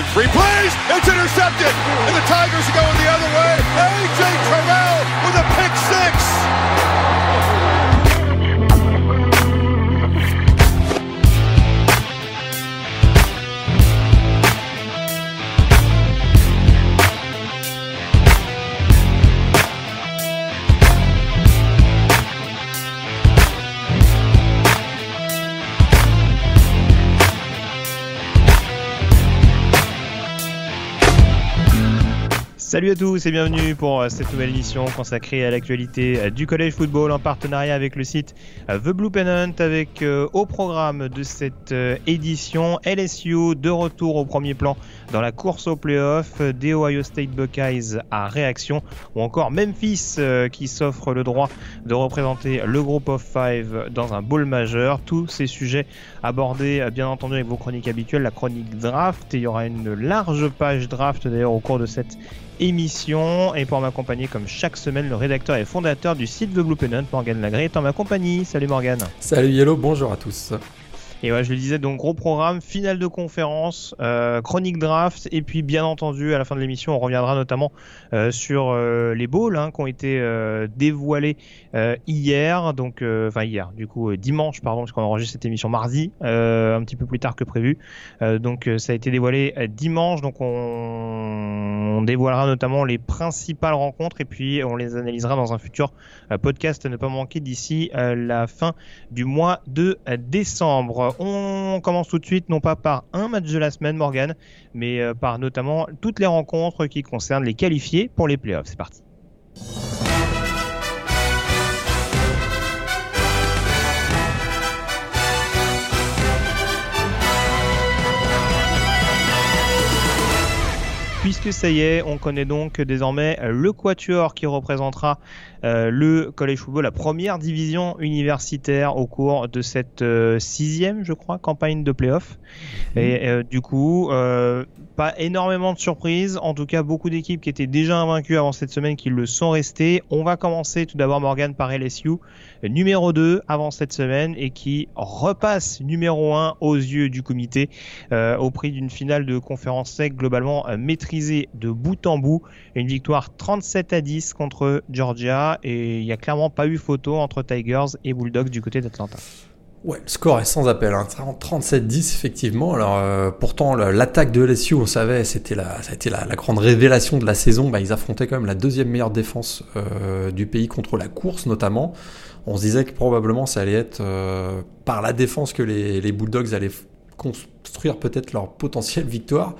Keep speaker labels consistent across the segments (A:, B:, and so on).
A: in three plays. It's intercepted. And the Tigers are going the other way. A.J. Terrell
B: Salut à tous et bienvenue pour euh, cette nouvelle émission consacrée à l'actualité euh, du collège football en partenariat avec le site euh, The Blue Pennant avec au programme de cette édition LSU de retour au premier plan dans la course au playoff des Ohio State Buckeyes à réaction ou encore Memphis qui s'offre le droit de représenter le groupe of five dans un bowl majeur. Tous ces sujets abordés bien entendu avec vos chroniques habituelles, la chronique draft et il y aura une large page draft d'ailleurs au cours de cette émission. Et pour m'accompagner, comme chaque semaine, le rédacteur et fondateur du site The Blue Pennant, Morgan Lagré, est en ma compagnie. Salut Morgan.
C: Salut Yellow, bonjour à tous.
B: Et ouais, je le disais, donc gros programme, finale de conférence, euh, chronique draft, et puis bien entendu, à la fin de l'émission, on reviendra notamment euh, sur euh, les bowls hein, qui ont été dévoilés euh, hier, donc enfin hier, du coup dimanche, pardon, parce qu'on enregistre cette émission mardi, un petit peu plus tard que prévu. donc ça a été dévoilé dimanche, donc on, on, dévoilera notamment les principales rencontres, et puis on les analysera dans un futur podcast à ne pas manquer d'ici la fin du mois de décembre. On commence tout de suite, non pas par un match de la semaine, Morgan, mais euh, par notamment toutes les rencontres qui concernent les qualifiés pour les playoffs. C'est parti. Puisque ça y est, on connaît donc désormais le quatuor qui représentera euh, le college football, la première division universitaire au cours de cette euh, sixième, je crois, campagne de playoff. Mmh. Et euh, du coup, euh, pas énormément de surprises, en tout cas beaucoup d'équipes qui étaient déjà invaincues avant cette semaine qui le sont restées. On va commencer tout d'abord Morgan par LSU, numéro 2 avant cette semaine et qui repasse numéro 1 aux yeux du comité euh, au prix d'une finale de conférence sec globalement maîtrisée de bout en bout. Une victoire 37 à 10 contre Georgia et il n'y a clairement pas eu photo entre Tigers et Bulldogs du côté d'Atlanta.
C: Ouais, le score est sans appel, hein. 37-10 effectivement. Alors euh, pourtant l'attaque de LSU, on savait, c'était la, ça a été la, grande révélation de la saison. Bah, ils affrontaient quand même la deuxième meilleure défense euh, du pays contre la course notamment. On se disait que probablement ça allait être euh, par la défense que les, Bulldogs allaient construire peut-être leur potentielle victoire.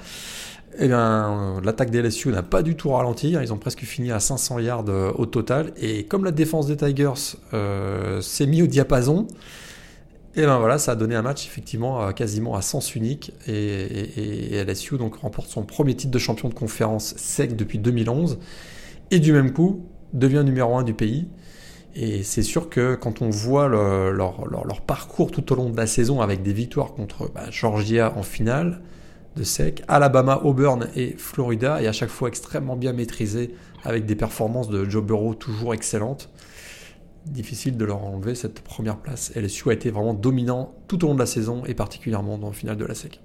C: Eh bien, l'attaque des LSU n'a pas du tout ralenti. Ils ont presque fini à 500 yards euh, au total. Et comme la défense des Tigers euh, s'est mis au diapason, ben voilà, ça a donné un match effectivement quasiment à sens unique et, LSU donc remporte son premier titre de champion de conférence sec depuis 2011 et du même coup devient numéro 1 du pays. Et c'est sûr que quand on voit le, leur, leur, leur, parcours tout au long de la saison avec des victoires contre bah, Georgia en finale de sec, Alabama, Auburn et Florida, et à chaque fois extrêmement bien maîtrisé avec des performances de Joe Burrow toujours excellentes, difficile de leur enlever cette première place. LSU a été vraiment dominant tout au long de la saison et particulièrement dans le final de la SEC.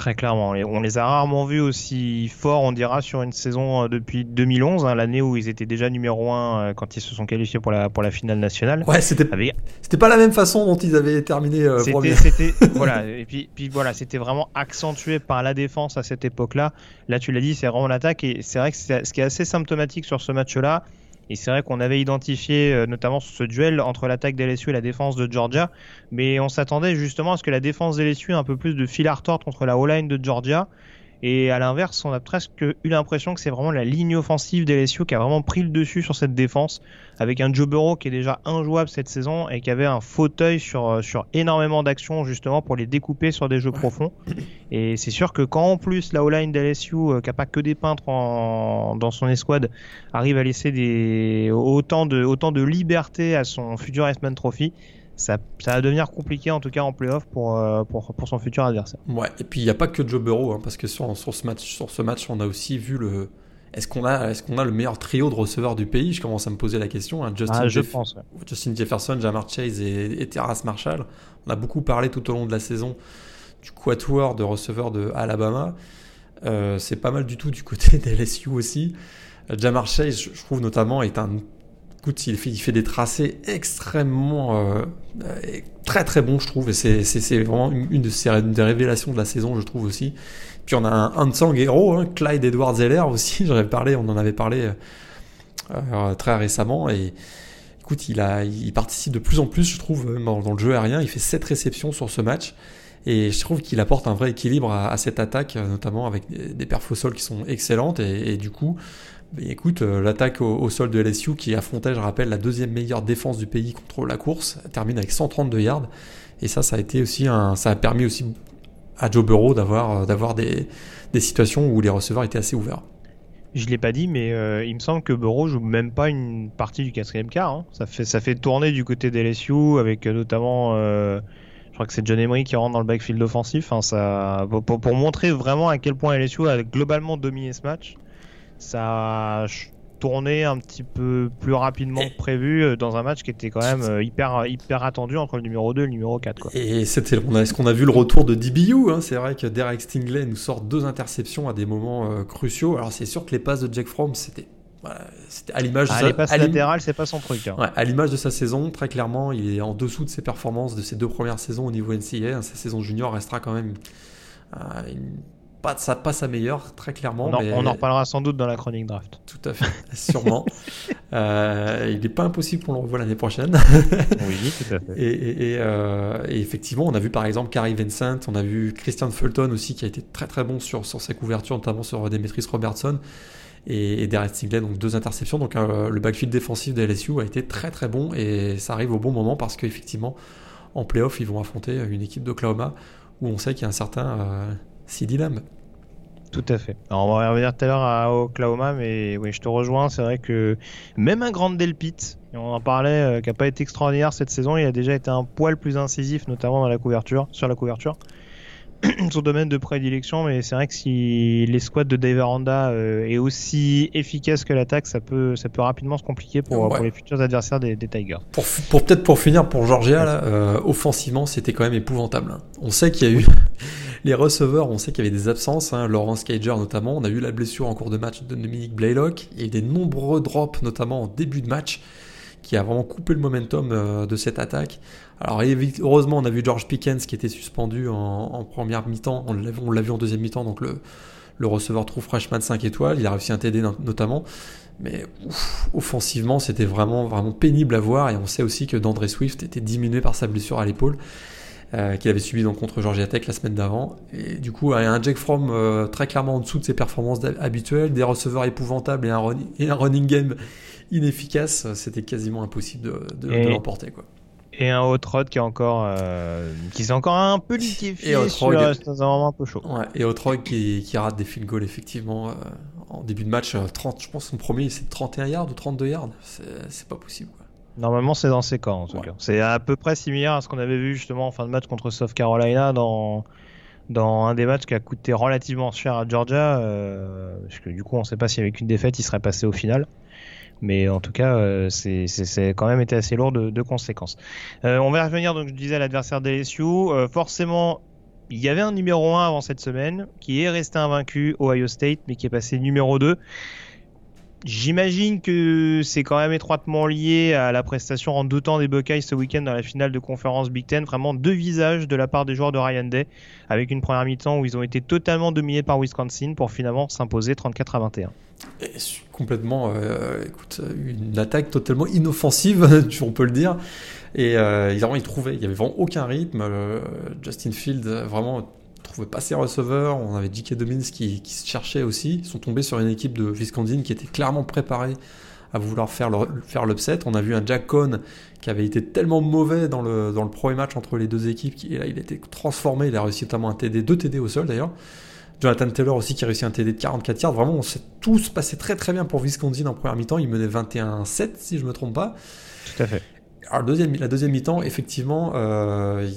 B: Très clairement, on les a rarement vus aussi forts, on dira, sur une saison depuis 2011, hein, l'année où ils étaient déjà numéro 1 quand ils se sont qualifiés pour la, pour la finale nationale.
C: Ouais, c'était Avec... pas la même façon dont ils avaient terminé euh,
B: C'était voilà, et puis, puis voilà, c'était vraiment accentué par la défense à cette époque-là. Là, tu l'as dit, c'est vraiment l'attaque, et c'est vrai que ce qui est assez symptomatique sur ce match-là, et c'est vrai qu'on avait identifié euh, notamment ce duel entre l'attaque d'LSU et la défense de Georgia, mais on s'attendait justement à ce que la défense d'LSU ait un peu plus de fil à retordre contre la O-line de Georgia. Et à l'inverse, on a presque eu l'impression que c'est vraiment la ligne offensive d'LSU qui a vraiment pris le dessus sur cette défense, avec un Joe Burrow qui est déjà injouable cette saison et qui avait un fauteuil sur, sur énormément d'actions justement pour les découper sur des jeux profonds. Et c'est sûr que quand en plus la O-line d'LSU, euh, qui n'a pas que des peintres en, dans son escouade, arrive à laisser des, autant, de, autant de liberté à son futur Iceman Trophy, ça, ça, va devenir compliqué en tout cas en playoff pour, euh, pour, pour, son futur adversaire.
C: Ouais, et puis il n'y a pas que Joe Burrow, hein, parce que sur, sur, ce match, sur ce match, on a aussi vu le. Est-ce qu'on a, est qu'on a le meilleur trio de receveurs du pays? Je commence à me poser la question. Hein.
B: Justin, ah, je Jeff... pense, ouais.
C: Justin Jefferson, Jamar Chase et, et Terrace Marshall. On a beaucoup parlé tout au long de la saison du quatuor de receveurs de Alabama. c'est pas mal du tout du côté des LSU aussi. Jamar Chase, je trouve notamment, est un Écoute, il fait, il fait, des tracés extrêmement très très bons, je trouve, et c'est vraiment une, de des révélations de la saison, je trouve aussi. On a un Hansang héros, hein, Clyde Edward Zeller aussi, j'en parlé, on en avait parlé euh, très récemment. Et écoute, il, participe de plus en plus, je trouve, dans, le jeu aérien. Il fait 7 réceptions sur ce match. Et je trouve qu'il apporte un vrai équilibre à, cette attaque, notamment avec des, perfs au sol qui sont excellentes. Et, du coup, bah, écoute, euh, l'attaque au, sol de LSU qui affrontait, je rappelle, la deuxième meilleure défense du pays contre la course, termine avec 132 yards. Et ça, ça a été aussi un, ça a permis aussi à Joe Burrow d'avoir, d'avoir des, des situations où les receveurs étaient assez ouverts.
B: Je l'ai pas dit, mais euh, il me semble que Burrow joue même pas une partie du quatrième quart. Hein. Ça fait ça fait tourner du côté des avec euh, notamment, euh, je crois que c'est John Emery qui rentre dans le backfield offensif. Hein, ça pour, pour, montrer vraiment à quel point LSU a globalement dominé ce match. Ça tourner un petit peu plus rapidement que prévu euh, dans un match qui était quand même euh, hyper, hyper attendu entre le numéro 2 et le numéro 4. Quoi.
C: Et c'était, est-ce qu'on a vu le retour de DBU hein? C'est vrai que Derek Stingley nous sort deux interceptions à des moments euh, cruciaux. Alors c'est sûr que les passes de Jack Fromm, c'était c'était à l'image de
B: ah, sa... les passes latérales, c'est pas son truc. Hein.
C: Ouais, à l'image de sa saison, très clairement, il est en dessous de ses performances de ses deux premières saisons au niveau NCAA. Sa saison junior restera quand même une pas, ça, pas sa meilleure, très clairement.
B: On, en, reparlera sans doute dans la chronique draft.
C: Tout à fait, sûrement. Euh, il n'est pas impossible qu'on le revoie l'année prochaine.
B: oui, tout à fait.
C: Euh, et, effectivement, on a vu par exemple Carrie Vincent, on a vu Christian Fulton aussi qui a été très très bon sur, sur sa couverture, notamment sur Demetris Robertson. Et, Derek Stingley, donc deux interceptions. Donc euh, le backfield défensif de LSU a été très très bon et ça arrive au bon moment parce qu'effectivement, en playoff, ils vont affronter une équipe d'Oklahoma où on sait qu'il y a un certain CD Lamb.
B: Tout à fait. Alors on va revenir tout à l'heure à Oklahoma, mais oui, je te rejoins. C'est vrai que même un Grand Delpit, on en parlait, euh, qui n'a pas été extraordinaire cette saison, il a déjà été un poil plus incisif, notamment dans la couverture, sur la couverture. son domaine de prédilection, mais c'est vrai que si les squads de Dave Aranda euh, est aussi efficace que l'attaque, ça peut, ça peut rapidement se compliquer pour, pour les futurs adversaires des, Tigers.
C: Pour, pour peut-être pour finir pour Georgia, là, euh, offensivement, c'était quand même épouvantable. Hein. On sait qu'il y a eu les receveurs, on sait qu'il y avait des absences, hein, Laurence Cager notamment. On a eu la blessure en cours de match de Dominique Blaylock. Il y a eu des nombreux drops, notamment en début de match qui a vraiment coupé le momentum euh, de cette attaque. Alors heureusement, on a vu George Pickens qui était suspendu en, première mi-temps, on l'a vu en deuxième mi-temps, donc le, receveur trouve freshman 5 étoiles, il a réussi un TD notamment. Mais offensivement, c'était vraiment, vraiment pénible à voir. Et on sait aussi que D'André Swift était diminué par sa blessure à l'épaule. Euh, qu'il avait subi donc contre Georgia Tech la semaine d'avant. Et du coup, un Jack From euh, très clairement en dessous de ses performances habituelles, des receveurs épouvantables et un, et un running game inefficace, c'était quasiment impossible de, de, l'emporter. Quoi.
B: Et un hot rod qui est encore, euh, qui s'est encore un peu liquéfié et sur, euh, un moment un peu chaud.
C: Ouais, et hot rod qui, qui, rate des field goals effectivement en début de match. 30, je pense son premier c'est 31 yards ou 32 yards. C'est pas possible.
B: Normalement, c'est dans ces camps en tout cas. C'est à peu près similaire à ce qu'on avait vu justement en fin de match contre South Carolina dans dans un des matchs qui a coûté relativement cher à Georgia, euh, parce que du coup on ne sait pas si avec une défaite il serait passé au final. Mais en tout cas, euh, c'est quand même été assez lourd de, de conséquences. Euh, on va revenir, donc je disais, à l'adversaire d'LSU. Euh, forcément, il y avait un numéro 1 avant cette semaine, qui est resté invaincu, Ohio State, mais qui est passé numéro 2. J'imagine que c'est quand même étroitement lié à la prestation en deux temps des Buckeyes ce week-end dans la finale de conférence Big Ten. Vraiment deux visages de la part des joueurs de Ryan Day, avec une première mi-temps où ils ont été totalement dominés par Wisconsin pour finalement s'imposer 34 à 21.
C: Et complètement, euh, écoute, une attaque totalement inoffensive, on peut le dire. Et euh, ils, ils trouvaient, il y avait vraiment aucun rythme. Justin Field, vraiment trouvait pas ses receveurs. On avait J.K. Dobbins qui, qui, se cherchait aussi. Ils sont tombés sur une équipe de Wisconsin qui était clairement préparée à vouloir faire l'upset. On a vu un Jack Cohn qui avait été tellement mauvais dans le, dans le premier match entre les deux équipes. Et là, il a été transformé. Il a réussi notamment un TD, deux TD au sol d'ailleurs. Jonathan Taylor aussi qui a réussi un TD de 44 yards. Vraiment, on s'est tous passé très très bien pour Wisconsin en première mi-temps. Il menait 21-7 si je me trompe pas.
B: Tout à fait.
C: Alors, deuxième, la deuxième mi-temps, effectivement, euh,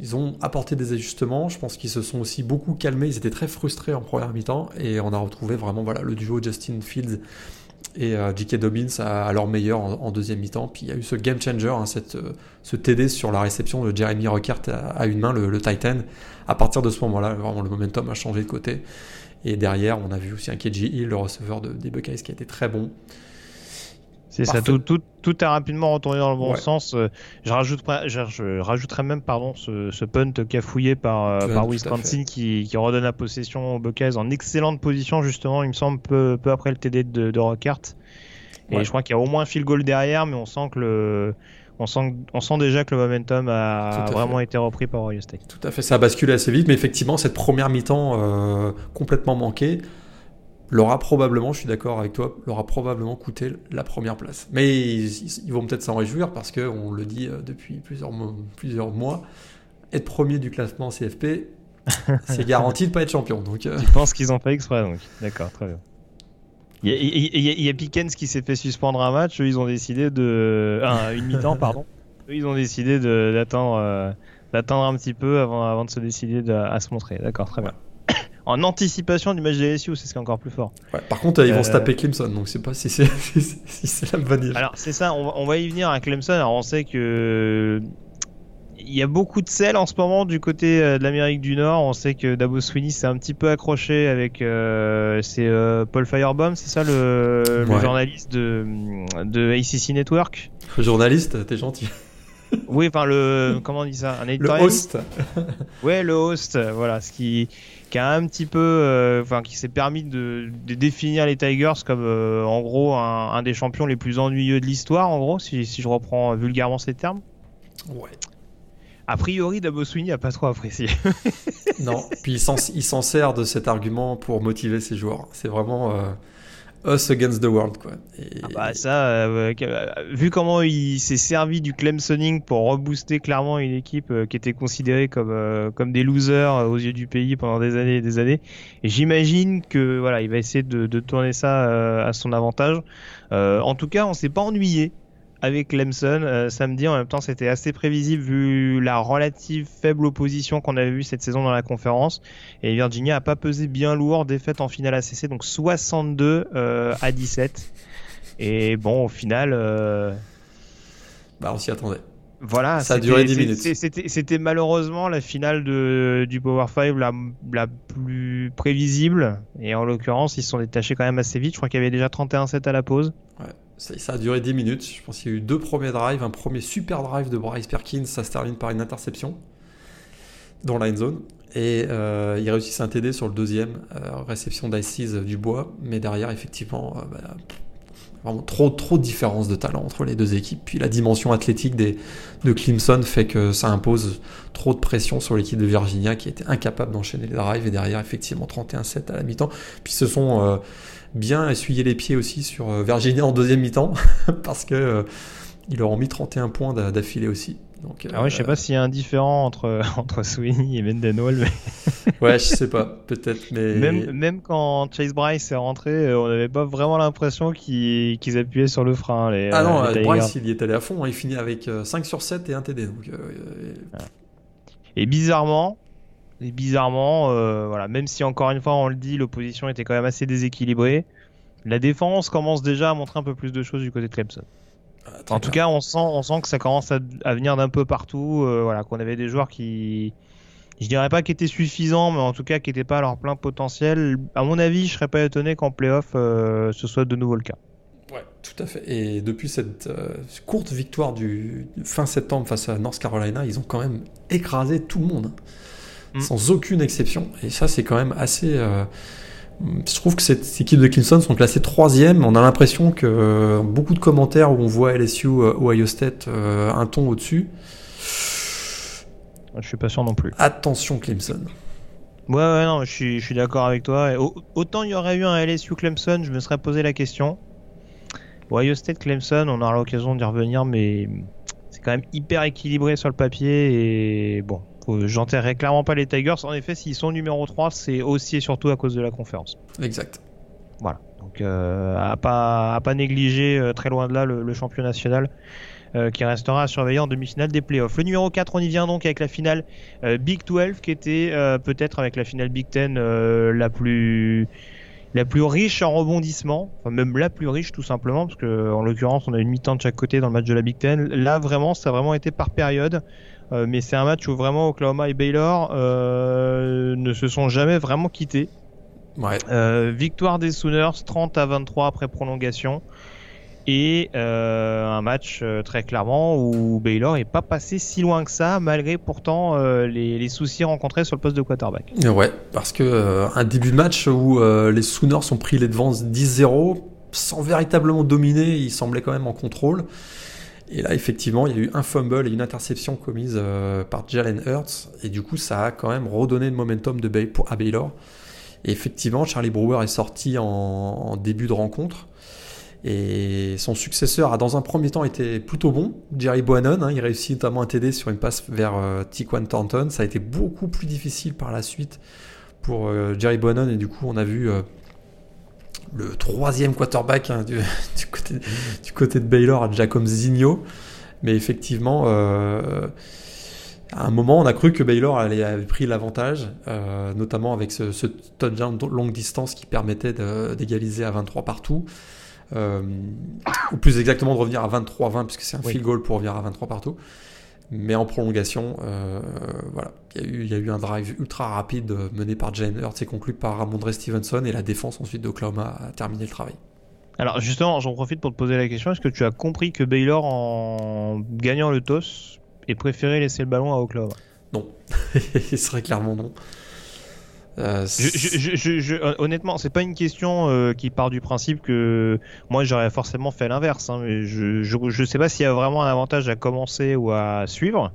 C: ils, ont apporté des ajustements. Je pense qu'ils se sont aussi beaucoup calmés. Ils étaient très frustrés en première mi-temps. Et on a retrouvé vraiment voilà, le duo Justin Fields et euh, J.K. Dobbins à, leur meilleur en, deuxième mi-temps. Puis il y a eu ce game changer, hein, cette, euh, ce TD sur la réception de Jeremy Ruckert à, une main, le, Titan. À partir de ce moment-là, vraiment le momentum a changé de côté. Et derrière, on a vu aussi un KJ Hill, le receveur de, des qui a été très bon.
B: C'est ça, tout, tout, tout, a rapidement retourné dans le bon sens. Euh, je, je, rajouterais même pardon, ce, ce punt cafouillé par, euh, par Wisconsin qui, qui, redonne la possession aux Buckeyes en excellente position, justement, il me semble, peu, peu après le TD de, de Rockhart. Et je crois qu'il y a au moins un field goal derrière, mais on sent que le. On sent, on sent déjà que le momentum a vraiment été repris par Ohio State.
C: Tout à fait, ça a basculé assez vite, mais effectivement, cette première mi-temps euh, complètement manquée, leur a probablement, je suis d'accord avec toi, leur a probablement coûté la première place. Mais ils, vont peut-être s'en réjouir parce qu'on le dit euh, depuis plusieurs mois, plusieurs mois, être premier du classement CFP, c'est garanti de pas être champion. Donc,
B: euh... Je pense qu'ils ont fait exprès, donc d'accord, très bien. Il y, a, Pickens qui s'est fait suspendre un match, eux, ils ont décidé de. une mi-temps, pardon. Eux, ils ont décidé d'attendre euh, un petit peu avant, avant de se décider à se montrer. D'accord, très bien en anticipation du match de LSU, c'est ce qui est encore plus fort.
C: par contre, ils vont se euh, taper Clemson, donc c'est pas si c'est si la bonne idée.
B: Alors c'est ça, on va, y venir à Clemson. Alors on sait que il y a beaucoup de sel en ce moment du côté euh, de l'Amérique du Nord. On sait que Dabo Sweeney s'est un petit peu accroché avec euh, c'est Paul Firebaum, c'est ça le, journaliste de, de ACC Network?
C: Le journaliste, t'es gentil.
B: oui, enfin le comment on dit ça,
C: un Le host.
B: ouais, le host. Voilà, ce qui qui a un petit peu, euh, enfin, qui s'est permis de, définir les Tigers comme, euh, en gros, un, des champions les plus ennuyeux de l'histoire, en gros, si, je reprends vulgairement ces termes.
C: Ouais.
B: A priori, Dabo Sweeney a pas trop apprécié.
C: non, puis il s'en sert de cet argument pour motiver ses joueurs. C'est vraiment. Us Against the World, quoi.
B: Ah bah ça, euh, euh, vu comment il s'est servi du Clemsoning pour rebooster clairement une équipe euh, qui était considérée comme comme des losers aux yeux du pays pendant des années et des années, j'imagine que voilà, il va essayer de tourner ça à son avantage. en tout cas, on s'est pas ennuyé avec Clemson euh, samedi. En même temps, c'était assez prévisible vu la relative faible opposition qu'on avait vue cette saison dans la conférence. Et Virginia a pas pesé bien lourd, défaite en finale ACC, donc 62 euh, à 17. Et bon, au final. Euh,
C: bah, on s'y attendait.
B: Voilà,
C: ça a duré 10 minutes.
B: C'était malheureusement la finale de, du Power 5 la, la plus prévisible. Et en l'occurrence, ils se sont détachés quand même assez vite. Je crois qu'il y avait déjà 31-7 à la pause.
C: Ouais. Ça, a duré 10 minutes. Je pense qu'il y a eu deux premiers drives. Un premier super drive de Bryce Perkins, ça se termine par une interception dans la zone. Et euh, il réussit un TD sur le deuxième, euh, réception d'Ices du bois. Mais derrière, effectivement, euh, bah, vraiment trop, trop de différence de talent entre les deux équipes. Puis la dimension athlétique de Clemson fait que ça impose trop de pression sur l'équipe de Virginia qui était incapable d'enchaîner les drives. Et derrière, effectivement, 31-7 à la mi-temps. Puis ce sont bien essuyer les pieds aussi sur euh, Virginia en deuxième mi-temps, parce que euh, ils leur ont mis 31 points d'affilée aussi.
B: Donc, ah ouais, je sais pas euh, s'il y a un différent entre, entre Sweeney et Mendenhall.
C: Mais... ouais, je sais pas, peut-être. Mais...
B: Même, même quand Chase Bryce est rentré, on n'avait pas vraiment l'impression qu'ils appuyaient sur le frein. Les,
C: ah non, Bryce, il y est allé à fond. Hein. il finit avec 5 sur 7 et un TD. Donc,
B: Et bizarrement, et bizarrement, euh, voilà, même si encore une fois on le dit, l'opposition était quand même assez déséquilibrée, la défense commence déjà à montrer un peu plus de choses du côté de Clemson. en tout cas, on sent, on sent que ça commence à, venir d'un peu partout. Euh, voilà, qu'on avait des joueurs qui, je dirais pas qu'ils étaient suffisants, mais en tout cas qui n'étaient pas à leur plein potentiel. À mon avis, je serais pas étonné qu'en playoff euh, ce soit de nouveau le cas.
C: Ouais, tout à fait. Et depuis cette courte victoire du fin septembre face à North Carolina, ils ont quand même écrasé tout le monde. Mm. sans aucune exception. Et ça, c'est quand même assez. Euh, je trouve que cette équipe de Clemson sont classées troisième. On a l'impression que euh, beaucoup de commentaires où on voit LSU, euh, Ohio State un ton au-dessus.
B: Je suis pas sûr non plus.
C: Attention Clemson.
B: Ouais, ouais, non, je suis, je suis d'accord avec toi. autant il y aurait eu un LSU Clemson, je me serais posé la question. Ohio State Clemson, on aura l'occasion d'y revenir, mais c'est quand même hyper équilibré sur le papier. Et bon, J'enterrerai clairement pas les Tigers. En effet, s'ils sont numéro 3, c'est aussi et surtout à cause de la conférence.
C: Exact.
B: Voilà. Donc, euh, à pas à pas négliger euh, très loin de là le, champion national euh, qui restera à surveiller en demi-finale des playoffs. Le numéro 4, on y vient donc avec la finale Big 12 qui était peut-être avec la finale Big 10 la plus la plus riche en rebondissement, enfin même la plus riche tout simplement, parce que en l'occurrence on a une mi-temps de chaque côté dans le match de la Big Ten. Là vraiment, ça a vraiment été par période. Euh, mais c'est un match où vraiment Oklahoma et Baylor euh, ne se sont jamais vraiment quittés. Ouais. victoire des Sooners 30 à 23 après prolongation. Et euh, un match euh, très clairement où Baylor est pas passé si loin que ça, malgré pourtant euh, les, soucis rencontrés sur le poste de quarterback.
C: Ouais, parce que un début de match où les Sooners ont pris les devants 10-0 sans véritablement dominer, ils semblaient quand même en contrôle. Et là, effectivement, il y a eu un fumble et une interception commise par Jalen Hurts, et du coup, ça a quand même redonné le momentum de Bay à Baylor. Et effectivement, Charlie Brewer est sorti en début de rencontre. Et son successeur a dans un premier temps été plutôt bon, Jerry Bohannon. Hein, il réussit notamment un TD sur une passe vers euh, Tiquan Thornton. Ça a été beaucoup plus difficile par la suite pour euh, Jerry Bohannon. Et du coup, on a vu euh, le troisième quarterback hein, du, côté, du, côté, de Baylor, Jacob Zigno. Mais effectivement, à un moment, on a cru que Baylor avait pris l'avantage, notamment avec ce, ce touchdown longue distance qui permettait d'égaliser à 23 partout. Euh, ou plus exactement de revenir à 23-20, puisque c'est un field goal pour revenir à 23 partout. Mais en prolongation, euh, il y, a eu, il y, a eu, un drive ultra rapide mené par Jane Hurts et conclu par Ramondre Stevenson, et la défense ensuite d'Oklahoma a terminé le travail.
B: Alors justement, j'en profite pour te poser la question, est-ce que tu as compris que Baylor, en gagnant le toss, ait préféré laisser le ballon à Oklahoma?
C: Non, ce serait clairement non.
B: Euh, je, honnêtement, c'est pas une question euh, qui part du principe que moi j'aurais forcément fait l'inverse. Hein, mais je, je, sais pas s'il y a vraiment un avantage à commencer ou à suivre,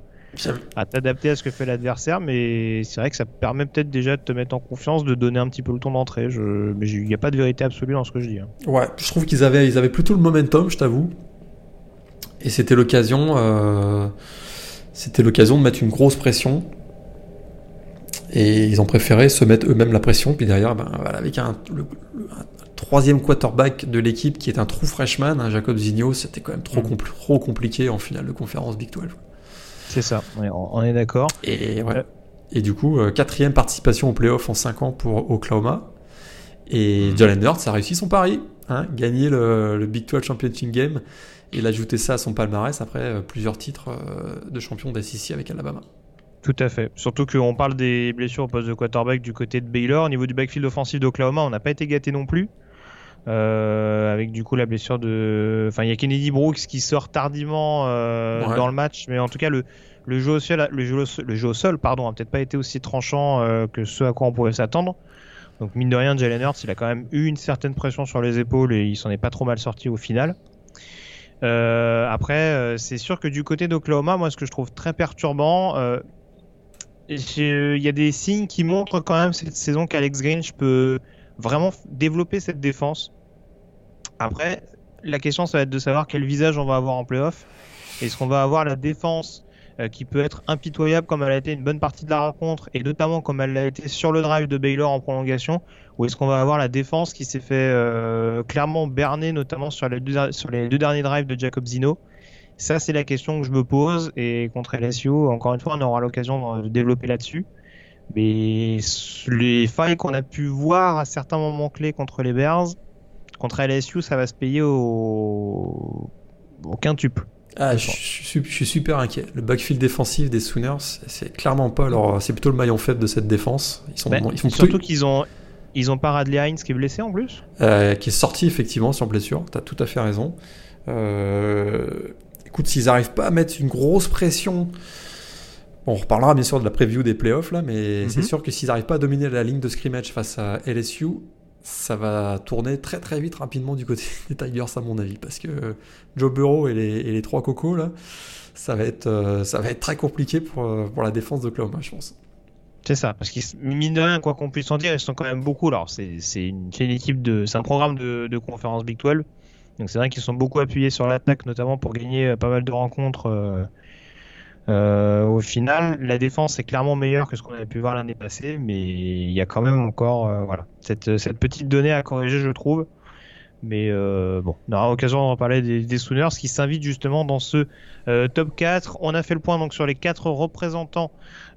B: à t'adapter à ce que fait l'adversaire, mais c'est vrai que ça permet peut-être déjà de te mettre en confiance, de donner un petit peu le ton d'entrée. Mais il n'y a pas de vérité absolue dans ce que je dis. Hein.
C: Ouais, je trouve qu'ils avaient, ils avaient plutôt le momentum, je t'avoue. Et c'était l'occasion, euh, c'était l'occasion de mettre une grosse pression et ils ont préféré se mettre eux-mêmes la pression. Puis derrière, ben, voilà, avec un, le, troisième quarterback de l'équipe qui est un true freshman, hein, Jacob Zigno, c'était quand même trop, mm. trop compliqué en finale de conférence Big 12.
B: C'est ça, on est d'accord.
C: Et, ouais. et du coup, euh, quatrième participation au playoff en 5 ans pour Oklahoma. Et mm. Jalen Hurts a réussi son pari, hein, gagner le, Big 12 Championship Game et l'ajouter ça à son palmarès après euh, plusieurs titres euh, de champion d'SEC avec Alabama.
B: Tout à fait. Surtout qu'on parle des blessures au poste de quarterback du côté de Baylor. Au niveau du backfield offensif d'Oklahoma, on n'a pas été gâté non plus. Euh, avec du coup la blessure de. Enfin, il y a Kennedy Brooks qui sort tardivement euh, dans le match, mais en tout cas, le, le, jeu, au sol, le, jeu, le jeu au sol pardon, a peut-être pas été aussi tranchant euh, que ce à quoi on pouvait s'attendre. Donc, mine de rien, Jalen Hurts, il a quand même eu une certaine pression sur les épaules et il s'en est pas trop mal sorti au final. après, c'est sûr que du côté d'Oklahoma, moi, ce que je trouve très perturbant, il y a des signes qui montrent quand même cette saison qu'Alex Grinch peut vraiment développer cette défense. Après, la question, ça va être de savoir quel visage on va avoir en playoff. Est-ce qu'on va avoir la défense euh, qui peut être impitoyable comme elle a été une bonne partie de la rencontre et notamment comme elle l'a été sur le drive de Baylor en prolongation ou est-ce qu'on va avoir la défense qui s'est fait euh, clairement berner notamment sur les, deux, sur les deux derniers drives de Jacob Zino? Ça, c'est la question que je me pose. Et contre LSU, encore une fois, on aura l'occasion de développer là-dessus. Mais les failles qu'on a pu voir à certains moments clés contre les Bears, contre LSU, ça va se payer au, au quintuple.
C: Ah, je, suis super inquiet. Le backfield défensif des Sooners, c'est clairement pas alors c'est plutôt le maillon faible de cette défense.
B: Ils sont, bah, ils font surtout qu'ils ont ils ont pas Radley Hines qui est blessé en plus.
C: Euh, qui est sorti effectivement sur blessure. T'as tout à fait raison. Euh, écoute, s'ils n'arrivent pas à mettre une grosse pression, on reparlera bien sûr de la preview des playoffs là, mais c'est mhm. sûr que s'ils n'arrivent pas à dominer la ligne de scrimmage face à LSU, ça va tourner très très vite rapidement du côté des Tigers à mon avis, parce que Joe Burrow et les, trois cocos là, ça va être, euh, ça va être très compliqué pour, euh, pour la défense de Oklahoma, je pense.
B: C'est ça, parce qu'ils, mine de rien, quoi qu'on puisse en dire, ils sont quand même beaucoup. Alors, c'est, une, équipe de, c'est un programme de, de conférence Big 12. Donc c'est vrai qu'ils sont beaucoup appuyés sur l'attaque, notamment pour gagner euh, pas mal de rencontres. Euh, euh, au final, la défense est clairement meilleure que ce qu'on avait pu voir l'année passée, mais il y a quand même encore voilà, cette, cette, petite donnée à corriger, je trouve. Mais bon, on aura l'occasion d'en parler des, des Sooners qui s'invitent justement dans ce top 4. On a fait le point donc sur les quatre représentants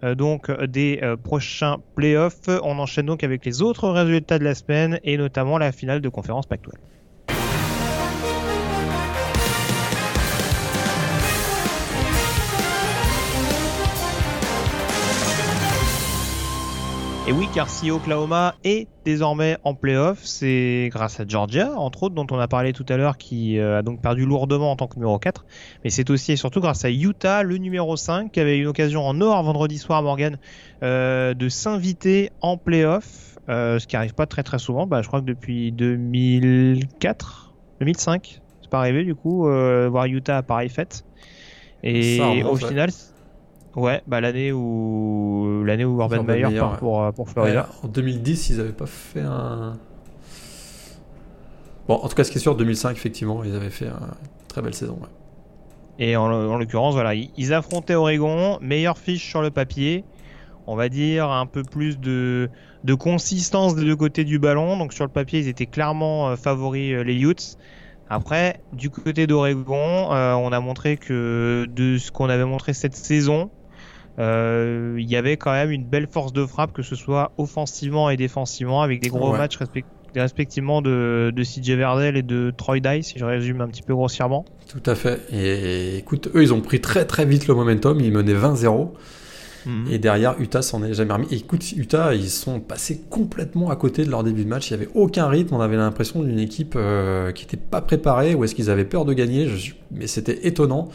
B: donc des prochains playoffs. On enchaîne donc avec les autres résultats de la semaine et notamment la finale de conférence Pac-12. Et oui, car si Oklahoma est désormais en playoff, c'est grâce à Georgia, entre autres, dont on a parlé tout à l'heure, qui euh, a donc perdu lourdement en tant que numéro 4. Mais c'est aussi et surtout grâce à Utah, le numéro 5, qui avait une occasion en or vendredi soir, Morgan, euh, de s'inviter en playoff, euh, ce qui arrive pas très très souvent. Bah, je crois que depuis 2004, 2005, c'est pas arrivé du coup, voir Utah à pareille fête. Et au final, Ouais, bah l'année où l'année où Urban Meyer part pour, euh, pour Florida.
C: en 2010, ils n'avaient pas fait un. Bon, en tout cas, ce qui est sûr, 2005, effectivement, ils avaient fait une très belle saison.
B: Et en, l'occurrence, voilà, ils affrontaient Oregon, meilleure fiche sur le papier. On va dire un peu plus de, de consistance des deux côtés du ballon. Donc sur le papier, ils étaient clairement euh, favoris euh, les Utes. Après, du côté d'Oregon, on a montré que de ce qu'on avait montré cette saison, euh, il y avait quand même une belle force de frappe, que ce soit offensivement et défensivement, avec des gros matchs respectivement de, de CJ Verdell et de Troy Dye, si je résume un petit peu grossièrement.
C: Tout à fait. Et écoute, eux, ils ont pris très très vite le momentum. Ils menaient 20-0. Mhm. Et derrière, Utah s'en est jamais remis. Et écoute, Utah, ils sont passés complètement à côté de leur début de match. Il n'y avait aucun rythme. On avait l'impression d'une équipe euh, qui n'était pas préparée ou est-ce qu'ils avaient peur de gagner? Mais c'était étonnant.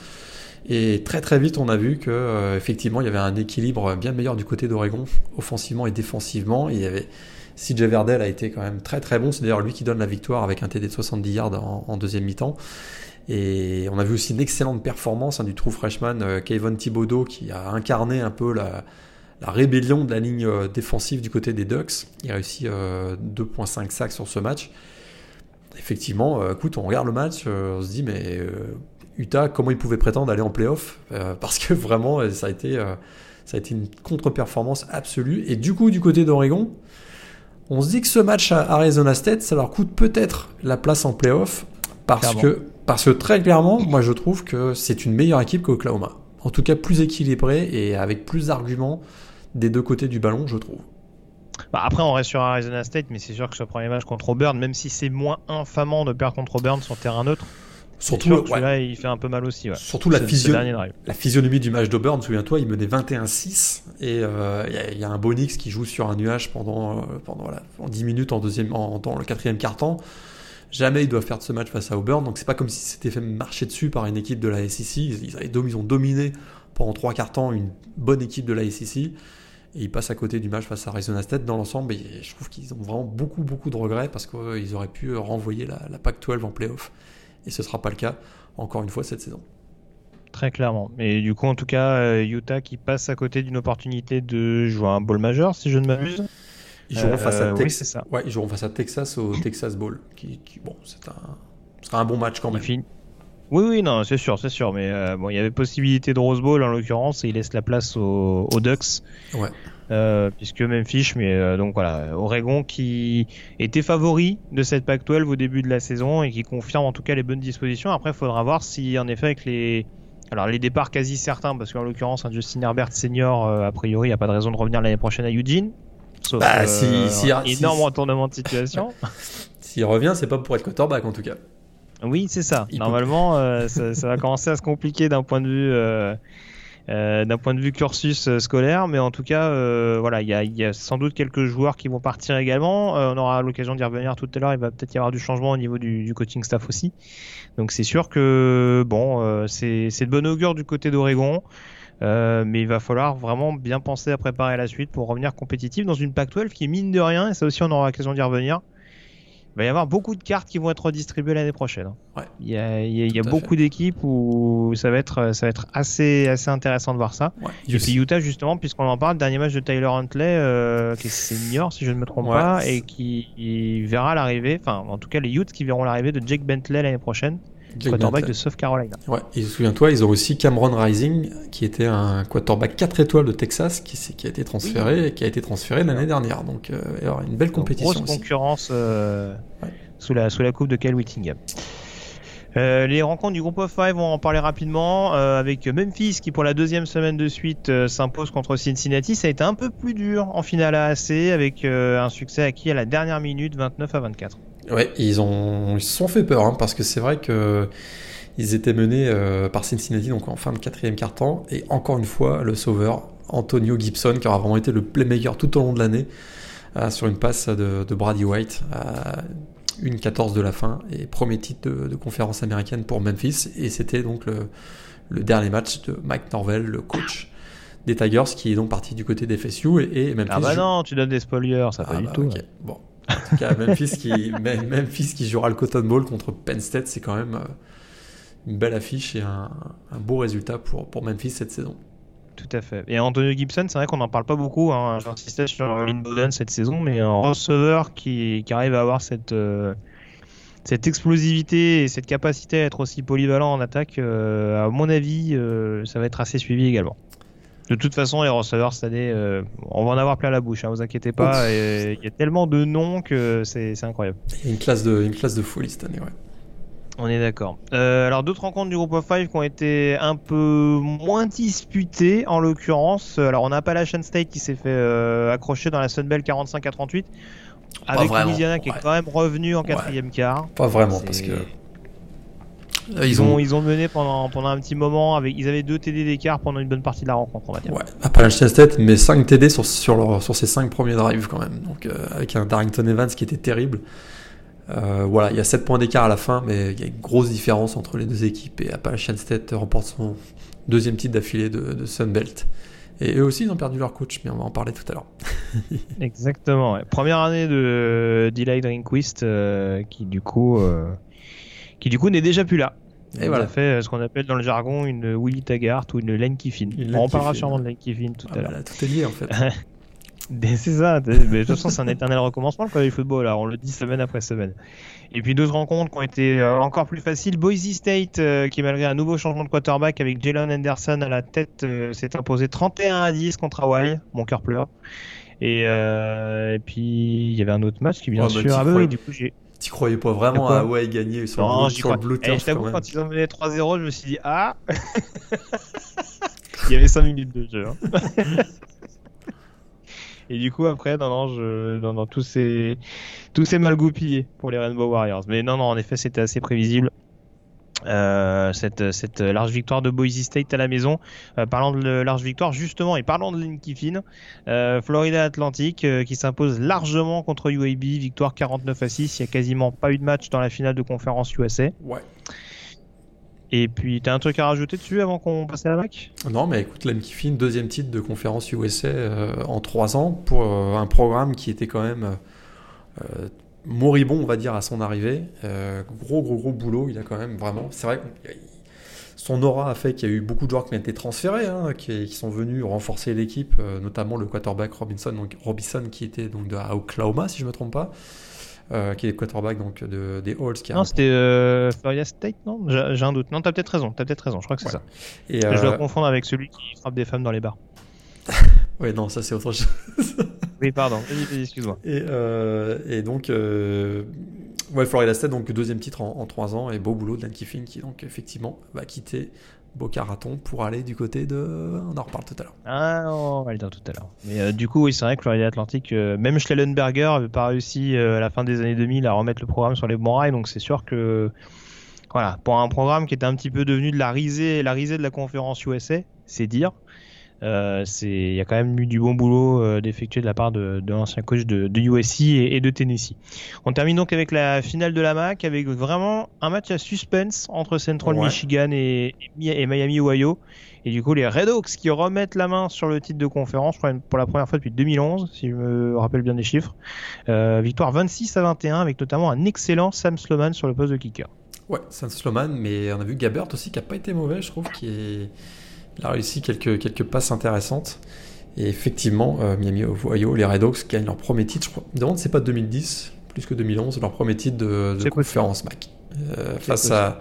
C: Et très très vite, on a vu que euh, effectivement, il y avait un équilibre bien meilleur du côté d'Oregon, offensivement et défensivement. il y avait CJ Verdell a été quand même très très bon. C'est d'ailleurs lui qui donne la victoire avec un TD de 70 yards en, deuxième mi-temps. Et on a vu aussi une excellente performance hein, du true freshman euh, Kevin Thibodeau qui a incarné un peu la, rébellion de la ligne euh, défensive du côté des Ducks. Il a réussi 2.5 sacs sur ce match. Effectivement, écoute, on regarde le match, on se dit mais Utah, comment ils pouvaient prétendre aller en playoff euh, Parce que vraiment, euh, ça a été, euh, ça a été une contre-performance absolue. Et du coup, du côté d'Oregon, on se dit que ce match à Arizona State, ça leur coûte peut-être la place en playoff. Parce que, parce que très clairement, moi je trouve que c'est une meilleure équipe qu'Oklahoma. En tout cas, plus équilibrée et avec plus d'arguments des deux côtés du ballon, je trouve.
B: Bah, après, on reste sur Arizona State, mais c'est sûr que ce premier match contre Auburn, même si c'est moins infamant de perdre contre Auburn sur terrain neutre, Surtout, là il fait un peu mal aussi.
C: Surtout la, la, physionomie du match d'Auburn, souviens-toi, il menait 21-6 et euh, il y, a un Bonix qui joue sur un nuage pendant, euh, pendant voilà, en 10 minutes en deuxième, en, dans le quatrième quart-temps. Jamais ils doivent faire de ce match face à Auburn, donc c'est pas comme si c'était fait marcher dessus par une équipe de la SEC. Ils, ils ont dominé pendant trois quarts temps une bonne équipe de la SEC et ils passent à côté du match face à Arizona State dans l'ensemble. Et je trouve qu'ils ont vraiment beaucoup beaucoup de regrets parce qu'ils auraient pu renvoyer la, la Pac-12 en playoff et ce ne sera pas le cas encore une fois cette saison.
B: Très clairement. Mais du coup, en tout cas, euh, Utah qui passe à côté d'une opportunité de jouer un bowl majeur, si je ne m'abuse.
C: Ils joueront, face à euh, ça. Ouais, ils joueront face à Texas au Texas Bowl. Qui, bon, c'est un, sera un bon match quand même.
B: Oui, oui, non, c'est sûr, c'est sûr. Mais euh, bon, il y avait possibilité de Rose Bowl en l'occurrence et il laisse la place aux, aux Ducks.
C: Ouais.
B: Euh, puisque Memphis, mais euh, donc voilà, Oregon qui était favori de cette Pac-12 au début de la saison et qui confirme en tout cas les bonnes dispositions. Après, il faudra voir si en effet avec les alors les départs quasi certains, parce qu'en l'occurrence, un Justin Herbert senior, euh, a priori, il n'y a pas de raison de revenir l'année prochaine à Eugene.
C: Sauf bah, si, si,
B: énorme retournement de situation.
C: S'il revient, c'est pas pour être quarterback en tout cas.
B: Oui, c'est ça. Normalement, ça, ça, va commencer à se compliquer d'un point de vue d'un point de vue cursus euh, scolaire, mais en tout cas, euh, voilà, il y a, sans doute quelques joueurs qui vont partir également. on aura l'occasion d'y revenir tout à l'heure. Il va peut-être y avoir du changement au niveau du, coaching staff aussi. Donc c'est sûr que bon, c'est de bon augure du côté d'Oregon. mais il va falloir vraiment bien penser à préparer la suite pour revenir compétitif dans une Pac-12 qui mine de rien, et ça aussi on aura l'occasion d'y revenir, il va y avoir beaucoup de cartes qui vont être redistribuées l'année prochaine.
C: Ouais.
B: Il y a, il y a, beaucoup d'équipes où ça va être, ça va être assez, assez intéressant de voir ça. Ouais. Et puis Utah, justement, puisqu'on en parle, dernier match de Tyler Huntley, euh, qui est senior, si je ne me trompe pas, et qui verra l'arrivée, enfin, en tout cas, les Utes qui verront l'arrivée de Jake Bentley l'année prochaine quarterback de South Carolina.
C: Ouais, et souviens-toi, ils ont aussi Cameron Rising, qui était un quarterback 4 étoiles de Texas, qui, qui a été transféré et qui a été transféré l'année dernière. Donc, euh, aura une belle compétition.
B: Grosse concurrence euh, sous, la, sous la coupe de Kyle Whittingham. Euh, les rencontres du groupe of five, on va en parler rapidement euh, avec Memphis qui pour la deuxième semaine de suite euh, s'impose contre Cincinnati. Ça a été un peu plus dur en finale AAC avec un succès acquis à la dernière minute 29 à 24.
C: Ouais, ils ont ils se sont fait peur hein, parce que c'est vrai que ils étaient menés par Cincinnati donc en fin de quatrième quart-temps. Et encore une fois le sauveur Antonio Gibson, qui aura vraiment été le playmaker tout au long de l'année, sur une passe de, Brady White à une 14 de la fin, et premier titre de, conférence américaine pour Memphis, et c'était donc le, dernier match de Mike Norvell, le coach des Tigers, qui est donc parti du côté des FSU, et, Memphis...
B: Ah bah non, tu donnes des spoilers, ça pas ah du bah tout.
C: Bon, en tout cas, Memphis qui, Memphis qui jouera le Cotton Bowl contre Penn State, c'est quand même euh, une belle affiche et un, beau résultat pour, pour Memphis cette saison.
B: Tout à fait. Et Antonio Gibson, c'est vrai qu'on n'en parle pas beaucoup. Hein. J'insistais sur Lynn Bowden cette saison, mais un receveur qui, qui arrive à avoir cette, euh, cette explosivité et cette capacité à être aussi polyvalent en attaque, euh, à mon avis, ça va être assez suivi également. De toute façon, les receveurs cette année, euh, on va en avoir plein la bouche, hein, vous inquiétez pas. Il y a tellement de noms que c'est incroyable.
C: Il y a une classe de, une classe de folie cette année, ouais.
B: On est d'accord. Euh, alors d'autres rencontres du groupe of 5 qui ont été un peu moins disputées en l'occurrence. Alors on a Appalachian State qui s'est fait euh, accrocher dans la Sunbelt 45 à 38 avec Louisiana qui est quand même revenu en quatrième quart.
C: Pas vraiment parce que
B: euh, ils, ont, ils ont mené pendant, pendant un petit moment. Avec, ils avaient deux TD d'écart pendant une bonne partie de la rencontre, on va dire.
C: Ouais, Appalachian State, mais 5 TD sur, sur, leur, sur ces 5 premiers drives quand même. Donc, euh, avec un Darrington Evans qui était terrible. Euh, voilà, il y a 7 points d'écart à la fin, mais il y a une grosse différence entre les deux équipes. Et Appalachian State remporte son deuxième titre d'affilée de, de Sunbelt. Et eux aussi, ils ont perdu leur coach, mais on va en parler tout à l'heure.
B: Exactement. Première année de Delay Drinkquist, qui du coup qui du coup n'est déjà plus là. Et voilà. a fait euh, ce qu'on appelle dans le jargon une Willy Taggart ou une Lane Kiffin. On parlera sûrement de Lane Kiffin tout à ah, l'heure.
C: tout est lié en fait.
B: c'est ça. de toute façon, c'est un éternel recommencement le college football. Là. On le dit semaine après semaine. Et puis d'autres rencontres qui ont été euh, encore plus faciles. Boise State, euh, qui malgré un nouveau changement de quarterback avec Jalen Anderson à la tête, s'est imposé 31 à 10 contre Hawaii. Mon cœur pleure. Et, puis il y avait un autre match qui bien oh, sûr. Ah, oui, du coup j'ai
C: tu croyais pas vraiment à Hawaii gagner sur, non, le, sur le Blue
B: Turf, Je t'avoue, quand ils ont mené 3-0, je me suis dit Ah Il y avait 5 minutes de jeu. Hein. Et du coup, après, non, non, je, non, non, tout s'est, tout s'est mal goupillé pour les Rainbow Warriors. Mais non, non, en effet, c'était assez prévisible. Euh, cette, cette, large victoire de Boise State à la maison. Euh, parlant de large victoire, justement, et parlant de Lane Kiffin, euh, Florida Atlantic qui s'impose largement contre UAB, victoire 49 à 6. Il n'y a quasiment pas eu de match dans la finale de conférence USA.
C: Ouais.
B: Et puis, tu as un truc à rajouter dessus avant qu'on passe à la Mac?
C: Non, mais écoute, Lane Kiffin, deuxième titre de conférence USA en trois ans pour un programme qui était quand même moribond, on va dire, à son arrivée. Euh, gros, gros, gros boulot. Il a quand même vraiment. C'est vrai que son aura a fait qu'il y a eu beaucoup de joueurs qui ont été transférés, hein, qui, sont venus renforcer l'équipe, euh, notamment le quarterback Robinson, donc Robinson qui était donc de Oklahoma, si je ne me trompe pas. Euh, qui est le quarterback donc de, des Halls.
B: Qui non, c'était Florida State, non? J'ai un doute. Non, t'as peut-être raison. T'as peut-être raison. Je crois que c'est ça. Et Je dois confondre avec celui qui frappe des femmes dans les bars.
C: oui, non, ça c'est autre chose.
B: oui, pardon, excuse-moi.
C: Et, euh, et, donc, euh, ouais, Florida State, donc deuxième titre en, trois ans, et beau boulot de Lan Kiffin qui donc effectivement va quitter Boca Raton pour aller du côté de. On en reparle tout à l'heure.
B: Ah, on va le dire tout à l'heure. Mais euh, du coup, oui, c'est vrai que Florida Atlantique, même Schellenberger n'avait pas réussi à la fin des années 2000 à remettre le programme sur les bons rails, donc c'est sûr que. Voilà, pour un programme qui était un petit peu devenu de la risée, la risée de la conférence USA, c'est dire. Euh, il y a quand même eu du bon boulot euh, d'effectuer de la part de, l'ancien coach de, USC et, de Tennessee. On termine donc avec la finale de la MAC avec vraiment un match à suspense entre Central Michigan et, Miami Ohio. Et du coup, les Red Hawks qui remettent la main sur le titre de conférence pour la première fois depuis 2011, si je me rappelle bien des chiffres. Euh, victoire 26 à 21 avec notamment un excellent Sam Sloman sur le poste de kicker.
C: Ouais, Sam Sloman, mais on a vu Gabert aussi qui a pas été mauvais, je trouve, qui est il a réussi quelques, quelques passes intéressantes. Et effectivement, euh, Miami Ohio, les Red Hawks gagnent leur premier titre. Je crois. Me demande c'est pas 2010, plus que 2011, leur premier titre de, de conférence MAC. Euh, face, à,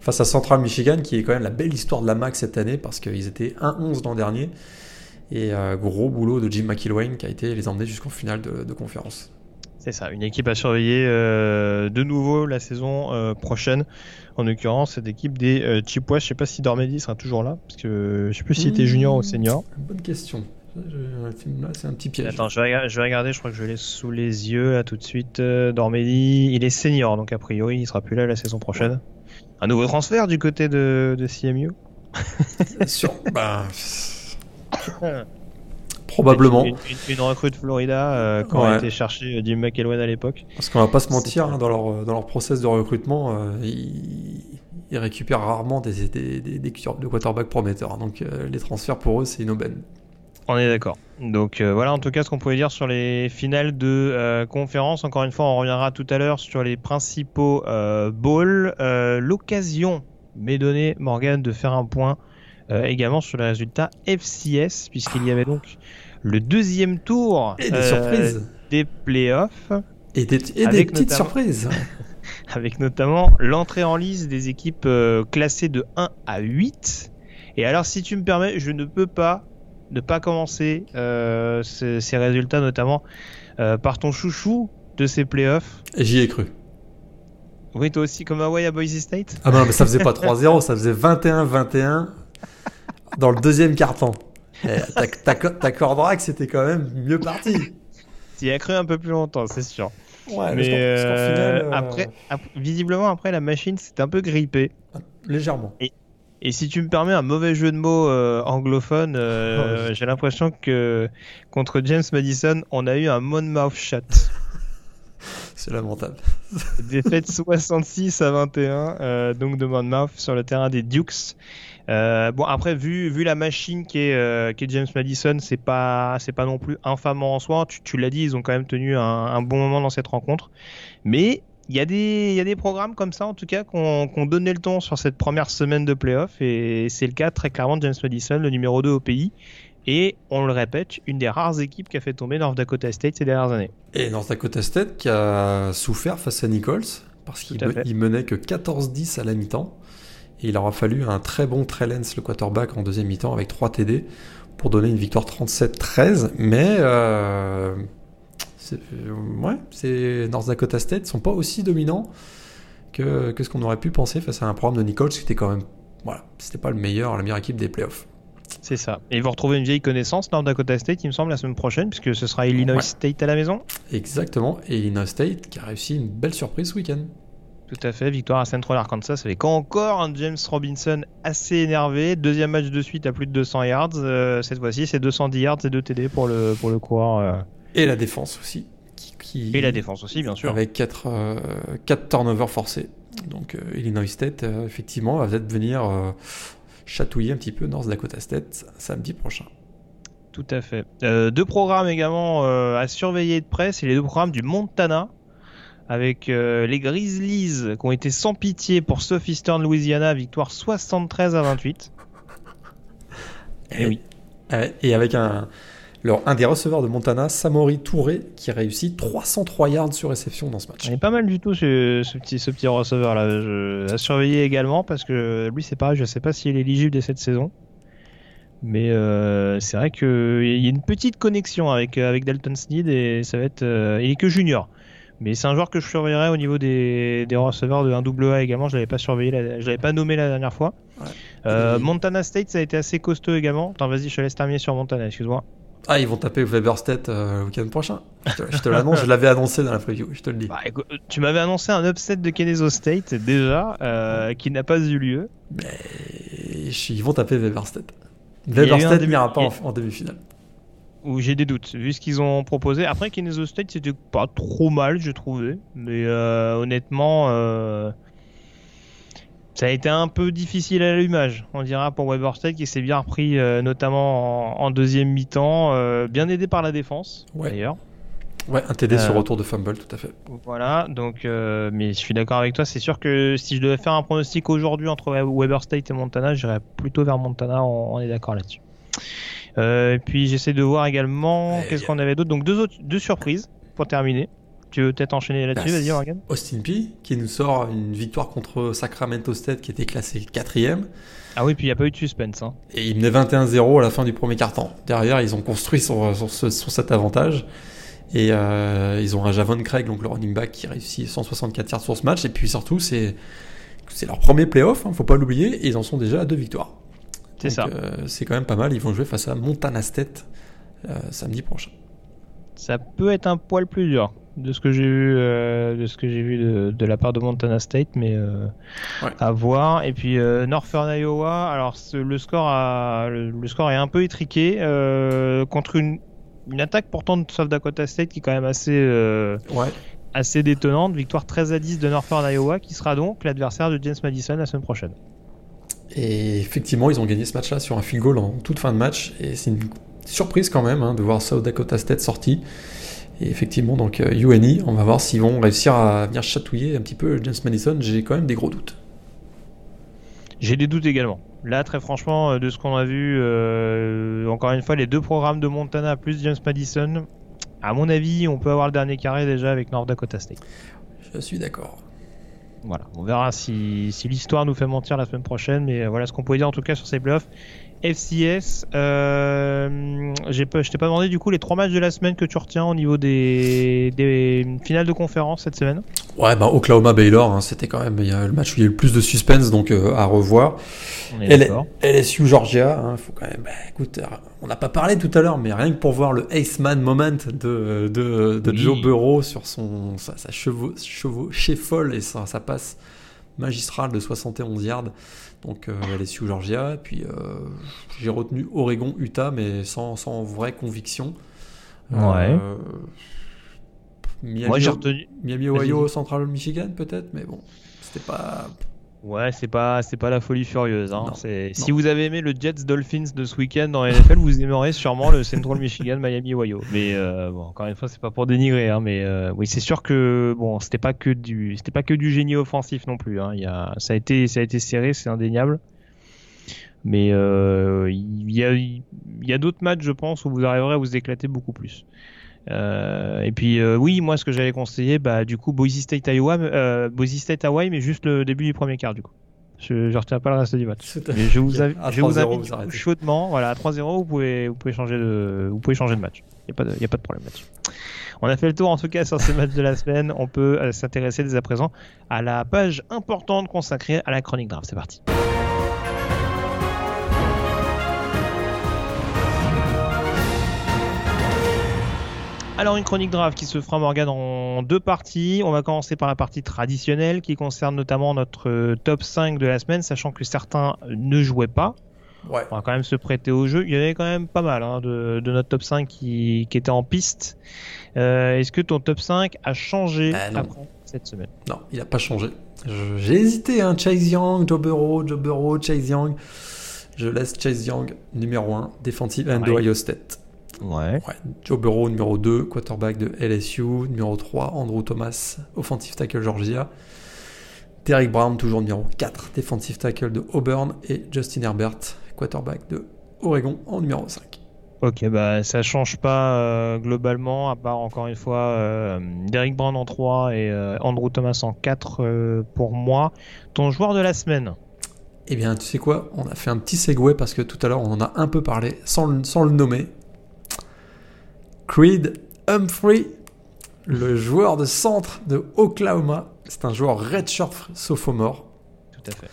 C: face à Central Michigan, qui est quand même la belle histoire de la MAC cette année, parce qu'ils étaient 1-11 l'an dernier. Et euh, gros boulot de Jim McIlwain qui a été les emmener jusqu'en finale de, de conférence.
B: C'est ça, une équipe à surveiller de nouveau la saison prochaine. En l'occurrence, cette équipe des euh, Chippewas, je sais pas si Dormedi sera toujours là, parce que je sais plus s'il était junior ou senior.
C: Bonne question. C'est un petit piège.
B: Attends, je vais, regarder, je crois que je l'ai sous les yeux là tout de suite. Euh, Dormedi, il est senior, donc a priori il sera plus là la saison prochaine. Un nouveau transfert du côté de, de CMU
C: Sûr. bah... Probablement.
B: Une, une, une recrue de Florida euh, quand
C: Ouais.
B: a été chercher Jim McElwain à l'époque.
C: Parce qu'on va pas se mentir, hein, dans, leur, dans leur process de recrutement, euh, ils, ils récupèrent rarement des, des, des, des de quarterback prometteurs. Donc euh, les transferts pour eux, c'est une aubaine.
B: On est d'accord. Donc euh, voilà en tout cas ce qu'on pouvait dire sur les finales de euh, conférence. Encore une fois, on reviendra tout à l'heure sur les principaux euh, bowls. Euh, L'occasion m'est donnée, Morgan, de faire un point euh, également sur les résultats FCS, puisqu'il y avait donc le deuxième tour
C: Et des
B: euh,
C: surprises.
B: des playoffs.
C: Et des, et des petites
B: notamment-
C: surprises.
B: avec notamment l'entrée en liste des équipes euh, classées de 1 à 8. Et alors, si tu me permets, je ne peux pas ne pas commencer euh, ces, ces résultats, notamment euh, par ton chouchou de ces playoffs.
C: J'y ai cru.
B: Oui, toi aussi, comme Hawaii à Boise State
C: Ah ben, mais ça faisait pas 3-0, ça faisait 21-21 dans le deuxième carton. T'ac- T'accorderas que c'était quand même mieux parti.
B: Tu y as cru un peu plus longtemps, c'est sûr.
C: Ouais,
B: Mais euh,
C: final, euh,
B: après, ap- visiblement, après, la machine s'est un peu grippée.
C: Légèrement.
B: Et si tu me permets un mauvais jeu de mots euh, anglophone, j'ai l'impression que contre James Madison, on a eu un Monmouth shot.
C: C'est lamentable.
B: Défaite 66 à 21, euh, donc de Monmouth sur le terrain des Dukes. Euh, bon après vu vu la machine qui est euh, est James Madison, c'est pas c'est pas non plus infamant en soi. Tu, tu l'as dit, ils ont quand même tenu un, un bon moment dans cette rencontre. Mais il y a des y a des programmes comme ça en tout cas qu'on qu'on donné le ton sur cette première semaine de playoff et c'est le cas très clairement de James Madison, le numéro 2 au pays. Et on le répète, une des rares équipes qui a fait tomber North Dakota State ces dernières années.
C: Et North Dakota State qui a souffert face à Nichols parce qu'il menait que 14-10 à la mi-temps. Et il aura fallu un très bon Trey Lance, le quarterback, en deuxième mi-temps avec 3 TD pour donner une victoire 37-13. Mais euh, euh, ouais, c'est North Dakota State ne sont pas aussi dominants que, que ce qu'on aurait pu penser face à un programme de Nichols qui était quand même voilà, c'était pas le meilleur, la meilleure équipe des playoffs.
B: C'est ça. Et vous retrouvez une vieille connaissance, North Dakota State, il me semble, la semaine prochaine, puisque ce sera Illinois
C: Ouais.
B: State à la maison.
C: Exactement. Et Illinois State qui a réussi une belle surprise ce week-end.
B: Tout à fait, victoire à Central Arkansas avec encore un James Robinson assez énervé. Deuxième match de suite à plus de 200 yards. Euh, cette fois-ci, c'est 210 yards et 2 TD pour le, pour le coureur. euh.
C: Et la défense aussi. Qui, qui-
B: Et la défense aussi, bien sûr.
C: Avec 4 quatre turnovers forcés. Donc euh, Illinois State, euh, effectivement, va peut-être venir euh, chatouiller un petit peu North Dakota State samedi prochain.
B: Tout à fait. Euh, deux programmes également euh, à surveiller de près, c'est les deux programmes du Montana. Avec euh, les Grizzlies qui ont été sans pitié pour Southeastern Louisiana, victoire 73 à 28. Eh oui.
C: Euh, Et avec un, leur, un des receveurs de Montana, Samori Touré, qui réussit 303 yards sur réception dans ce match.
B: Il est pas mal du tout ce, ce petit, ce petit receveur là. Je, à surveiller également parce que lui c'est pareil, je sais pas s'il est éligible dès cette saison. Mais euh, c'est vrai qu'il y a une petite connexion avec, avec Dalton Sneed et ça va être. euh, il est que junior. Mais c'est un joueur que je surveillerai au niveau des, des receveurs de 1AA également. Je l'avais pas surveillé, la- je l'avais pas nommé la dernière fois.
C: Ouais.
B: Euh, Montana State, ça a été assez costaud également. Attends, vas-y, je te laisse terminer sur Montana, excuse-moi.
C: Ah, ils vont taper Weber State euh, le week-end prochain. Je te, l'annonce, je l'avais annoncé dans la preview, je te le dis.
B: Bah, écoute, tu m'avais annoncé un upset de Kennesaw State déjà, euh, qui n'a pas eu lieu.
C: Mais ils vont taper Weber State.
B: Il y a eu
C: Weber
B: un
C: State
B: demi-
C: n'ira pas en demi-finale.
B: Où j'ai des doutes, vu ce qu'ils ont proposé. Après, Kennesaw State, c'était pas trop mal, je trouvais. Mais euh, honnêtement, euh, ça a été un peu difficile à l'allumage, on dira, pour Weber State, qui s'est bien repris, euh, notamment en, en deuxième mi-temps, bien aidé par la défense,
C: Ouais.
B: d'ailleurs.
C: Ouais, un TD sur retour de fumble, tout à fait.
B: Voilà, donc, mais je suis d'accord avec toi, c'est sûr que si je devais faire un pronostic aujourd'hui entre Weber State et Montana, j'irais plutôt vers Montana, on, on est d'accord là-dessus. Euh, et puis j'essaie de voir également, qu'est-ce qu'on avait d'autre Donc deux, autres, deux surprises pour terminer. Tu veux peut-être enchaîner là-dessus,
C: Bah,
B: vas-y Morgan?
C: Austin P qui nous sort une victoire contre Sacramento State qui était classé quatrième
B: Ah oui, puis il n'y a pas eu de suspense. Hein.
C: et il menait 21-0 à la fin du premier quart-temps. Derrière, ils ont construit sur, sur, ce- sur cet avantage et euh, ils ont un Javon Craig, donc le running back, qui réussit 164 yards sur ce match. Et puis surtout, c'est leur premier playoff, hein, faut pas l'oublier, et ils en sont déjà à deux victoires.
B: C'est ça.
C: euh, c'est quand même pas mal. Ils vont jouer face à Montana State euh, samedi prochain.
B: Ça peut être un poil plus dur. de ce que j'ai vu, euh, de ce que j'ai vu de, la part de Montana State, mais euh, à voir. Et puis Northern Iowa, alors le score a, le, score est un peu étriqué contre une, une attaque pourtant de South Dakota State qui est quand même assez ouais assez détonnante. Victoire 13 à 10 de Northern Iowa, qui sera donc l'adversaire de James Madison la semaine prochaine.
C: Et effectivement, ils ont gagné ce match-là sur un field goal en toute fin de match. Et c'est une surprise quand même hein, de voir South Dakota State sorti. Et effectivement, donc UNI, euh, on va voir s'ils vont réussir à venir chatouiller un petit peu James Madison. J'ai quand même des gros doutes.
B: J'ai des doutes également. Là, très franchement, euh, de ce qu'on a vu, euh, encore une fois, les deux programmes de Montana plus James Madison, à mon avis, on peut avoir le dernier carré déjà avec North Dakota State.
C: Je suis d'accord.
B: Voilà, on verra si, l'histoire nous fait mentir la semaine prochaine, mais voilà ce qu'on pouvait dire en tout cas sur ces playoffs. FCS. Euh, je t'ai pas demandé du coup les trois matchs de la semaine que tu retiens au niveau des, finales de conférence cette semaine?
C: Ouais, bah Oklahoma Baylor, hein, c'était quand même il y a le match où il y a eu le plus de suspense donc euh, à revoir. LSU Georgia, hein, faut quand même. Bah, écoute, euh, on n'a pas parlé tout à l'heure, mais rien que pour voir le Ace Man moment de, de, Joe Burrow sur son sa, chevaux, chevaux chez folle et ça, ça passe magistrale de 71 yards. Donc euh, LSU Georgia. Puis euh, j'ai retenu Oregon, Utah, mais sans, sans vraie conviction.
B: Ouais.
C: Euh, Miami, Moi j'ai retenu. Miami, Ohio, Central Michigan peut-être, mais bon, c'était pas.
B: Ouais, c'est pas c'est pas la folie furieuse. Hein. Si vous avez aimé le Jets Dolphins de ce week-end dans NFL, vous aimerez sûrement le Central Michigan Miami Ohio. Mais euh, bon, encore une fois, c'est pas pour dénigrer, hein, mais euh, oui, c'est sûr que bon, c'était pas que du c'était pas que du génie offensif non plus. Hein. Il y a, ça a été ça a été serré, c'est indéniable. Mais euh, il y a il y a d'autres matchs, je pense, où vous arriverez à vous éclater beaucoup plus. Euh, et puis euh, oui, moi ce que j'avais conseillé, bah du coup Boise State Iowa, euh, Boise State Hawaii, mais juste le début du premier quart du coup. Je, je retiens pas le reste du match. Mais je vous, invite chaudement, voilà à 3-0, vous pouvez vous pouvez changer de vous pouvez changer de match. Il y a pas de, y a pas de problème là-dessus. On a fait le tour en tout cas sur ces matchs de la semaine. On peut s'intéresser dès à présent à la page importante consacrée à la chronique draft. C'est parti. Alors une chronique draft qui se fera Morgan en deux parties. On va commencer par la partie traditionnelle qui concerne notamment notre euh, top 5 de la semaine, sachant que certains ne jouaient pas. Ouais. On va quand même se prêter au jeu. Il y avait quand même pas mal hein, de, notre top 5 qui, qui était en piste. Euh, est-ce que ton top 5 a changé
C: bah,
B: cette semaine?
C: Non, il n'a pas changé. J'ai hésité, hein, Chase Young, Joe Burrow, Joe Burrow, Chase Young. Je laisse Chase Young numéro 1, défensif and Ohio State.
B: Ouais.
C: Joe Burrow, numéro 2, quarterback de LSU. Numéro 3, Andrew Thomas, offensive tackle Georgia. Derek Brown, toujours numéro 4, defensive tackle de Auburn. Et Justin Herbert, quarterback de Oregon, en numéro 5.
B: Ok, bah ça change pas euh, globalement, à part encore une fois euh, Derek Brown en 3 et euh, Andrew Thomas en 4 pour moi. Ton joueur de la semaine
C: Eh bien, tu sais quoi? On a fait un petit segway parce que tout à l'heure on en a un peu parlé sans sans le nommer. Creed Humphrey, le joueur de centre de Oklahoma. C'est un joueur redshirt sophomore.
B: Tout à fait.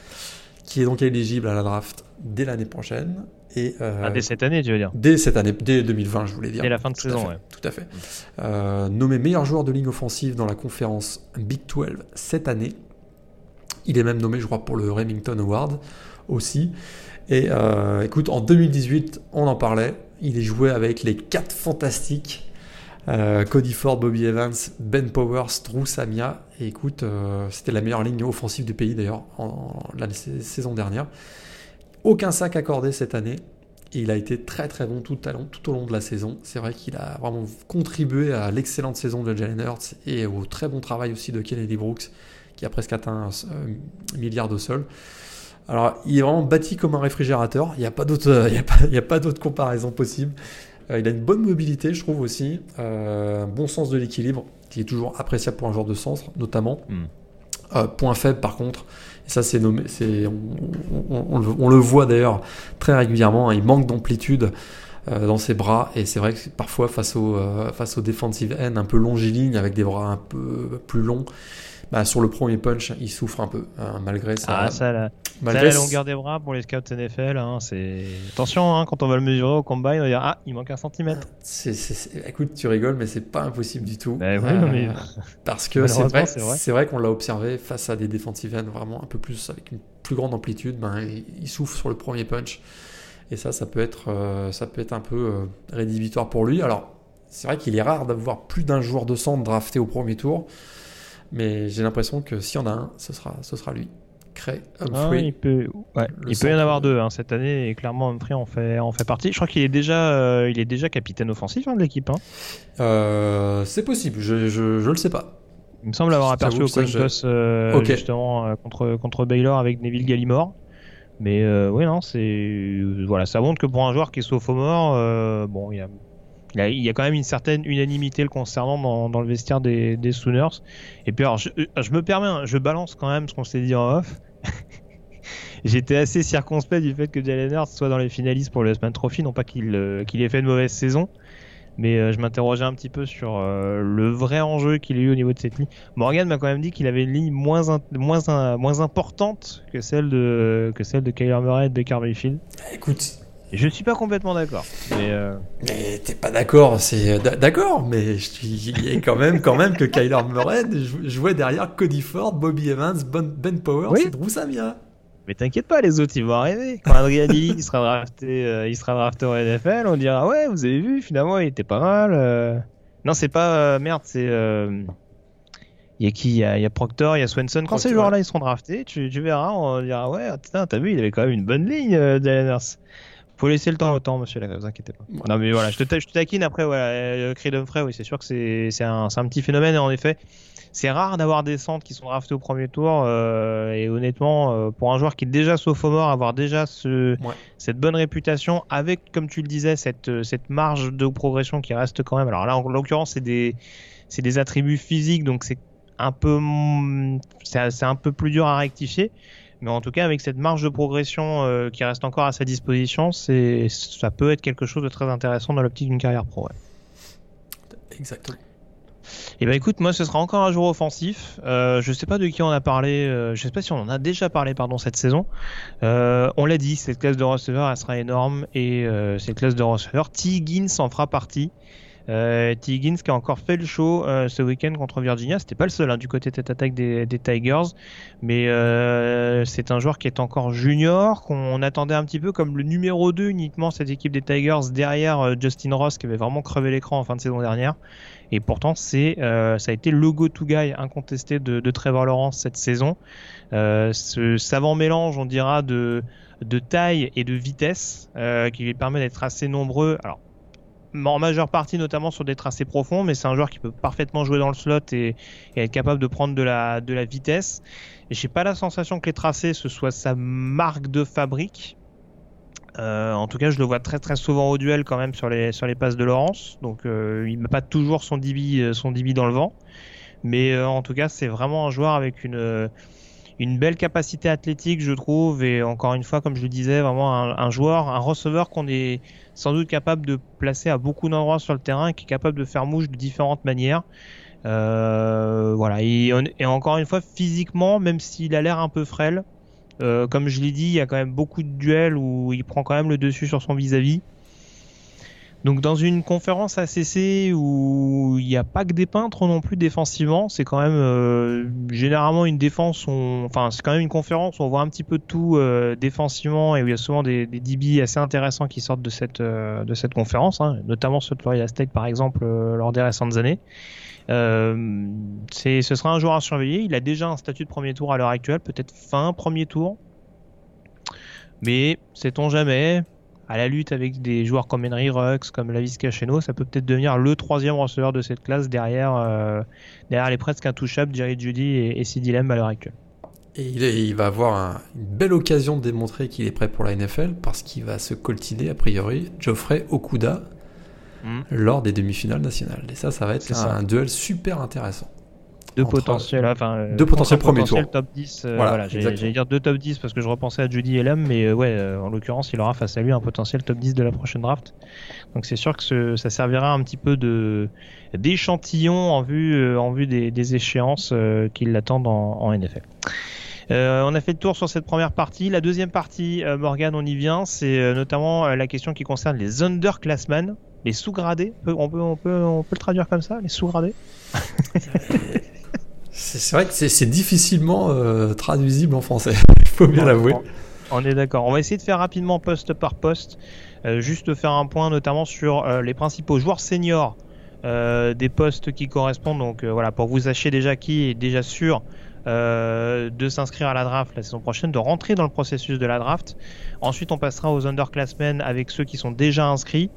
C: Qui est donc éligible à la draft dès l'année prochaine. Et,
B: euh, ah, dès cette année, tu veux dire?
C: Dès cette année, dès 2020, je voulais dire.
B: Dès la fin de saison,
C: oui. Tout à fait. Euh, nommé meilleur joueur de ligne offensive dans la conférence Big 12 cette année. Il est même nommé, je crois, pour le Remington Award aussi. Et euh, écoute, en 2018, on en parlait. Il est joué avec les quatre fantastiques. Euh, Cody Ford, Bobby Evans, Ben Powers, Drew Samia. Écoute, euh, c'était la meilleure ligne offensive du pays d'ailleurs en, la saison dernière. Aucun sac accordé cette année. Il a été très très bon tout, au long de la saison. C'est vrai qu'il a vraiment contribué à l'excellente saison de Jalen Hurts et au très bon travail aussi de Kennedy Brooks, qui a presque atteint un milliard au sol. Alors, il est vraiment bâti comme un réfrigérateur. Il n'y a pas d'autre, euh, il a pas, d'autre comparaison possible. Euh, il a une bonne mobilité, je trouve aussi, euh, un bon sens de l'équilibre, qui est toujours appréciable pour un joueur de centre, notamment. Hmm. point faible, par contre, et ça c'est nommé, c'est, on, le, voit d'ailleurs très régulièrement. Hein, il manque d'amplitude dans ses bras, et c'est vrai que parfois face au face aux defensive end un peu longiligne avec des bras un peu plus longs bah, sur le premier punch, il souffre un peu, hein, malgré ça.
B: Ah, ça, la, malgré ça, la longueur des bras pour les scouts NFL, hein, c'est. Attention, hein, quand on va le mesurer au combine, on va dire Ah, il manque un centimètre.
C: Écoute, tu rigoles, mais c'est pas impossible du tout.
B: Bah, oui, mais...
C: Parce que c'est vrai, c'est vrai, qu'on l'a observé face à des defensive ends vraiment un peu plus, avec une plus grande amplitude, ben, il, souffre sur le premier punch. Et ça, ça peut être, euh, ça peut être un peu euh, rédhibitoire pour lui. Alors, c'est vrai qu'il est rare d'avoir plus d'un joueur de centre drafté au premier tour. Mais j'ai l'impression que s'il y en a un, ce sera, ce sera lui. Cray, Humphrey.
B: Ah, il peut, il peut y en avoir deux hein, cette année et clairement Humphrey en fait, en fait partie. Je crois qu'il est déjà, euh, il est déjà capitaine offensif hein, de l'équipe. Hein.
C: Euh, c'est possible, je, je, je, le sais pas.
B: Il me semble avoir aperçu au coin euh, justement euh, contre contre Baylor avec Neville Gallimore. Mais oui non, c'est voilà, ça montre que pour un joueur qui est sophomore, bon, il il y a quand même une certaine unanimité le concernant dans, le vestiaire des, Sooners. Et puis alors, je, me permets, hein, je balance quand même ce qu'on s'est dit en off. J'étais assez circonspect du fait que Jalen Hurts soit dans les finalistes pour le Sman Trophy, non pas qu'il euh, qu'il ait fait une mauvaise saison, mais euh, je m'interrogeais un petit peu sur euh, le vrai enjeu qu'il a eu au niveau de cette ligne. Morgan m'a quand même dit qu'il avait une ligne moins, importante que celle de, que celle de Kyler Murray et de Baker Mayfield.
C: Écoute,
B: je suis pas complètement d'accord. Mais,
C: euh... mais t'es pas d'accord, c'est d'accord, mais je suis quand même quand même que Kyler Murray jouait derrière Cody Ford, Bobby Evans, Ben Powers oui. et Drew Samia.
B: Mais t'inquiète pas, les autres ils vont arriver. Quand Adrian il sera drafté, euh, il sera drafté au NFL, on dira ouais, vous avez vu, finalement il était pas mal. Euh... Non, c'est pas euh, merde, c'est euh, il y a qui il y a, il y a Proctor, il y a Swenson. Quand ces joueurs-là ils seront draftés, tu, tu, verras, on dira ouais, t'as vu, il avait quand même une bonne ligne, euh, faut laisser le temps au temps, monsieur, là, vous inquiétez pas. Non, mais voilà, je te, je te taquine après, voilà, euh, Creed Humphrey, oui, c'est sûr que c'est un, un petit phénomène, et en effet, c'est rare d'avoir des centres qui sont draftés au premier tour, euh, et honnêtement, euh, pour un joueur qui est déjà sophomore, avoir déjà ce, ouais. cette bonne réputation, avec, comme tu le disais, cette, cette marge de progression qui reste quand même. Alors là, en l'occurrence, c'est des, attributs physiques, donc c'est un peu, c'est un peu plus dur à rectifier. Mais en tout cas, avec cette marge de progression euh, qui reste encore à sa disposition, c'est ça peut être quelque chose de très intéressant dans l'optique d'une carrière pro. Ouais.
C: Exactement.
B: Et eh ben écoute, moi ce sera encore un jour offensif. Euh, je sais pas de qui on a parlé, euh, je sais pas si on en a déjà parlé pardon cette saison. Euh, on l'a dit, cette classe de receveur elle sera énorme et euh, cette classe de receveur, T. Higgins en fera partie. Euh, T. Higgins qui a encore fait le show euh, ce week-end contre Virginia. C'était pas le seul hein, du côté tête attaque des, Tigers, mais euh, c'est un joueur qui est encore junior, qu'on attendait un petit peu comme le numéro 2 uniquement cette équipe des Tigers derrière euh, Justin Ross qui avait vraiment crevé l'écran en fin de saison dernière. Et pourtant, c'est ça a été le go-to guy incontesté de, de Trevor Lawrence cette saison. Ce savant mélange, on dira, de, de taille et de vitesse qui lui permet d'être assez nombreux. Alors en majeure partie notamment sur des tracés profonds, mais c'est un joueur qui peut parfaitement jouer dans le slot et, être capable de prendre de la, de la vitesse. Et j'ai pas la sensation que les tracés ce soit sa marque de fabrique. Euh, en tout cas, je le vois très très souvent au duel quand même sur les sur les passes de Laurence. Donc euh, il met pas toujours son DB son DB dans le vent, mais euh, en tout cas c'est vraiment un joueur avec une une belle capacité athlétique, je trouve, et encore une fois, comme je le disais, vraiment un joueur, un receveur qu'on est sans doute capable de placer à beaucoup d'endroits sur le terrain et qui est capable de faire mouche de différentes manières. Euh, voilà, et, encore une fois, physiquement, même s'il a l'air un peu frêle, euh, comme je l'ai dit, il y a quand même beaucoup de duels où il prend quand même le dessus sur son vis-à-vis. -vis. Donc dans une conférence ACC où il n'y a pas que des peintres non plus défensivement, c'est quand même euh, généralement une défense, on... enfin c'est quand même une conférence où on voit un petit peu tout euh, défensivement et où il y a souvent des, des DB assez intéressants qui sortent de cette euh, de cette conférence, hein, notamment ceux de Florida State par exemple euh, lors des récentes années. Euh, ce sera un joueur à surveiller. Il a déjà un statut de premier tour à l'heure actuelle, peut-être fin premier tour. Mais sait-on jamais à la lutte avec des joueurs comme Henry Rux, comme Lavis Cacheno, ça peut peut-être devenir le troisième receveur de cette classe derrière, euh, derrière les presque intouchables Jerry Judy et, et Sid Lamb à l'heure actuelle.
C: Et il, est, il, va avoir un, une belle occasion de démontrer qu'il est prêt pour la NFL parce qu'il va se coltiner a priori Geoffrey Okuda mm. lors des demi-finales nationales. Et ça, ça va être un, un, duel super intéressant.
B: Deux potentiels, enfin, euh,
C: deux potentiels premiers tours.
B: top 10. Euh, voilà, j'allais dire deux top 10 parce que je repensais à Judy Elam, mais euh, ouais, en l'occurrence, il aura face à lui un potentiel top 10 de la prochaine draft. Donc c'est sûr que ça servira un petit peu de d'échantillon en vue en vue des, échéances qui l'attendent en, en, NFL. on a fait le tour sur cette première partie. La deuxième partie, Morgan, on y vient. C'est notamment la question qui concerne les underclassmen, les sous-gradés. On peut, on, peut, on peut le traduire comme ça, les sous-gradés?
C: C'est vrai que c'est difficilement euh, traduisible en français, il faut bien l'avouer.
B: On est d'accord. On va essayer de faire rapidement poste par poste, euh, juste faire un point notamment sur euh, les principaux joueurs seniors des postes qui correspondent. Donc voilà, pour vous sachiez déjà qui est déjà sûr euh, de s'inscrire à la draft la saison prochaine, de rentrer dans le processus de la draft. Ensuite, on passera aux underclassmen avec ceux qui sont déjà inscrits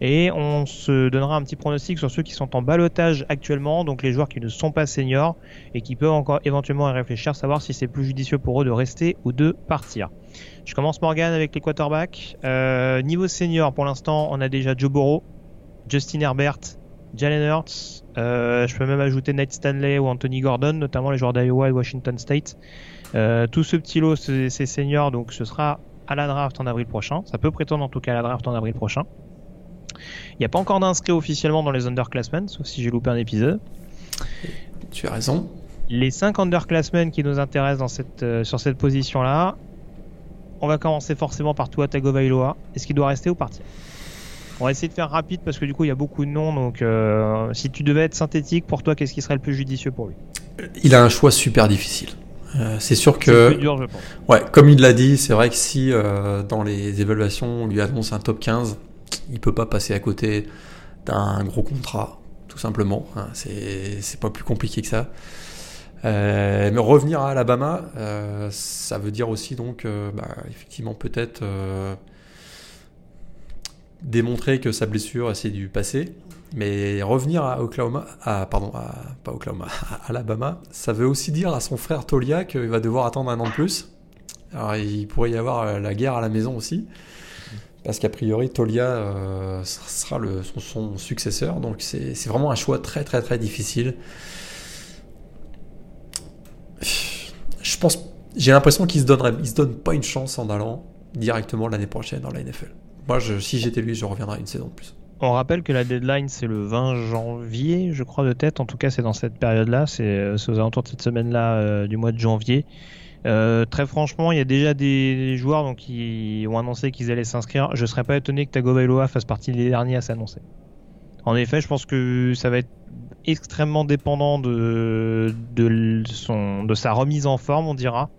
B: et on se donnera un petit pronostic sur ceux qui sont en balotage actuellement, donc les joueurs qui ne sont pas seniors et qui peuvent encore éventuellement y réfléchir, savoir si c'est plus judicieux pour eux de rester ou de partir. Je commence Morgan avec les quarterbacks. Euh, niveau senior, pour l'instant, on a déjà Joe Burrow, Justin Herbert, Jalen Hurts, euh, je peux même ajouter Nate Stanley ou Anthony Gordon, notamment les joueurs d'Iowa et Washington State. Euh, tout ce petit lot, c'est seniors, donc ce sera à la draft en avril prochain. Ça peut prétendre en tout cas à la draft en avril prochain. Il n'y a pas encore d'inscrits officiellement dans les underclassmen, sauf si j'ai loupé un épisode.
C: Tu as raison.
B: Les 5 underclassmen qui nous intéressent dans cette, euh, sur cette position-là, on va commencer forcément par Tua Tagovailoa. Est-ce qu'il doit rester ou partir? On va essayer de faire rapide parce que du coup il y a beaucoup de noms. Donc euh, si tu devais être synthétique, pour toi, qu'est-ce qui serait le plus judicieux pour lui?
C: Il a un choix super difficile. Euh, c'est sûr que.
B: Plus dur, je pense.
C: Ouais, comme il l'a dit, c'est vrai que si euh, dans les évaluations on lui annonce un top 15, il peut pas passer à côté d'un gros contrat, tout simplement. Hein, c'est pas plus compliqué que ça. mais revenir à Alabama, ça veut dire aussi donc, bah, effectivement, peut-être démontrer que sa blessure c'est du passé. Mais revenir à Oklahoma, pardon, pas Oklahoma, à Alabama, ça veut aussi dire à son frère Tolia qu'il va devoir attendre un an de plus. Alors il pourrait y avoir euh, la guerre à la maison aussi, parce qu'a priori Tolia euh, sera le, son, successeur. Donc c'est vraiment un choix très très très difficile. Je pense, j'ai l'impression qu'il se se donne pas une chance en allant directement l'année prochaine dans la NFL. Moi, si j'étais lui, je reviendrai une saison de plus.
B: On rappelle que la deadline, c'est le 20 janvier, je crois, de tête. En tout cas, c'est dans cette période-là. C'est euh, aux alentours de cette semaine-là euh, du mois de janvier. Euh, très franchement, il y a déjà des joueurs qui ont annoncé qu'ils allaient s'inscrire. Je ne serais pas étonné que Tagovailoa fasse partie des derniers à s'annoncer. En effet, je pense que ça va être extrêmement dépendant de, de sa remise en forme, on dira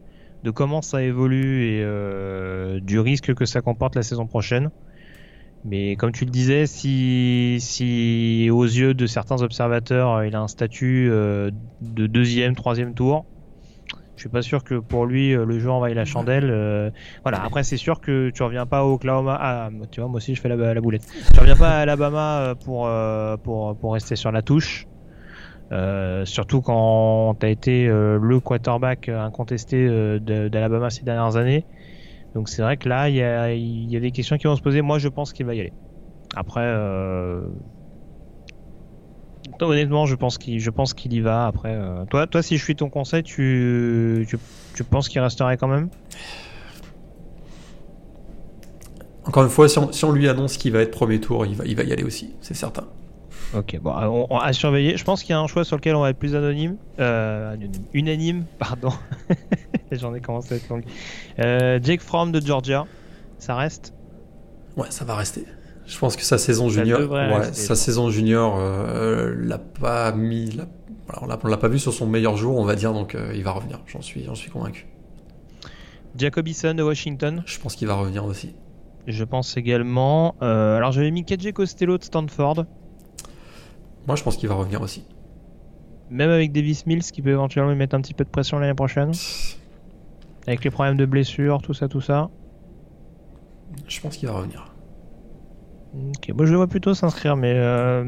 B: de comment ça évolue et euh, du risque que ça comporte la saison prochaine. Mais comme tu le disais, si, si aux yeux de certains observateurs, il a un statut euh, de deuxième, troisième tour, je suis pas sûr que pour lui euh, le jeu envahit la chandelle. voilà. Après, c'est sûr que tu reviens pas au Oklahoma. Ah, tu vois, moi aussi je fais la, la boulette. Tu reviens pas à Alabama pour, pour, pour rester sur la touche. Euh, surtout quand tu as été euh, le quarterback incontesté euh, d'Alabama ces dernières années. Donc c'est vrai que là, il y a, des questions qui vont se poser. Moi, je pense qu'il va y aller. Après, honnêtement, je pense qu'il, y va. Après, toi, si je suis ton conseil, tu, penses qu'il resterait quand même?
C: Encore une fois, si on, lui annonce qu'il va être premier tour, il va y aller aussi, c'est certain.
B: Ok, bon, on, à surveiller. Je pense qu'il y a un choix sur lequel on va être plus anonyme, euh, unanime, pardon. J'en ai commencé à être long. Euh, Jake Fromm de Georgia, ça reste?
C: Ouais, ça va rester. Je pense que sa saison junior, ouais, sa saison junior, euh, l'a pas mis, on l'a pas vu sur son meilleur jour, on va dire, donc il va revenir. J'en suis, j'en suis convaincu.
B: Jacobison de Washington.
C: Je pense qu'il va revenir aussi.
B: Je pense également. alors j'avais mis KJ Costello de Stanford.
C: Moi, je pense qu'il va revenir aussi.
B: Même avec Davis Mills qui peut éventuellement lui mettre un petit peu de pression l'année prochaine Avec les problèmes de blessure, tout ça, tout ça
C: Je pense qu'il va revenir.
B: Ok, moi je le vois plutôt s'inscrire, mais. Euh...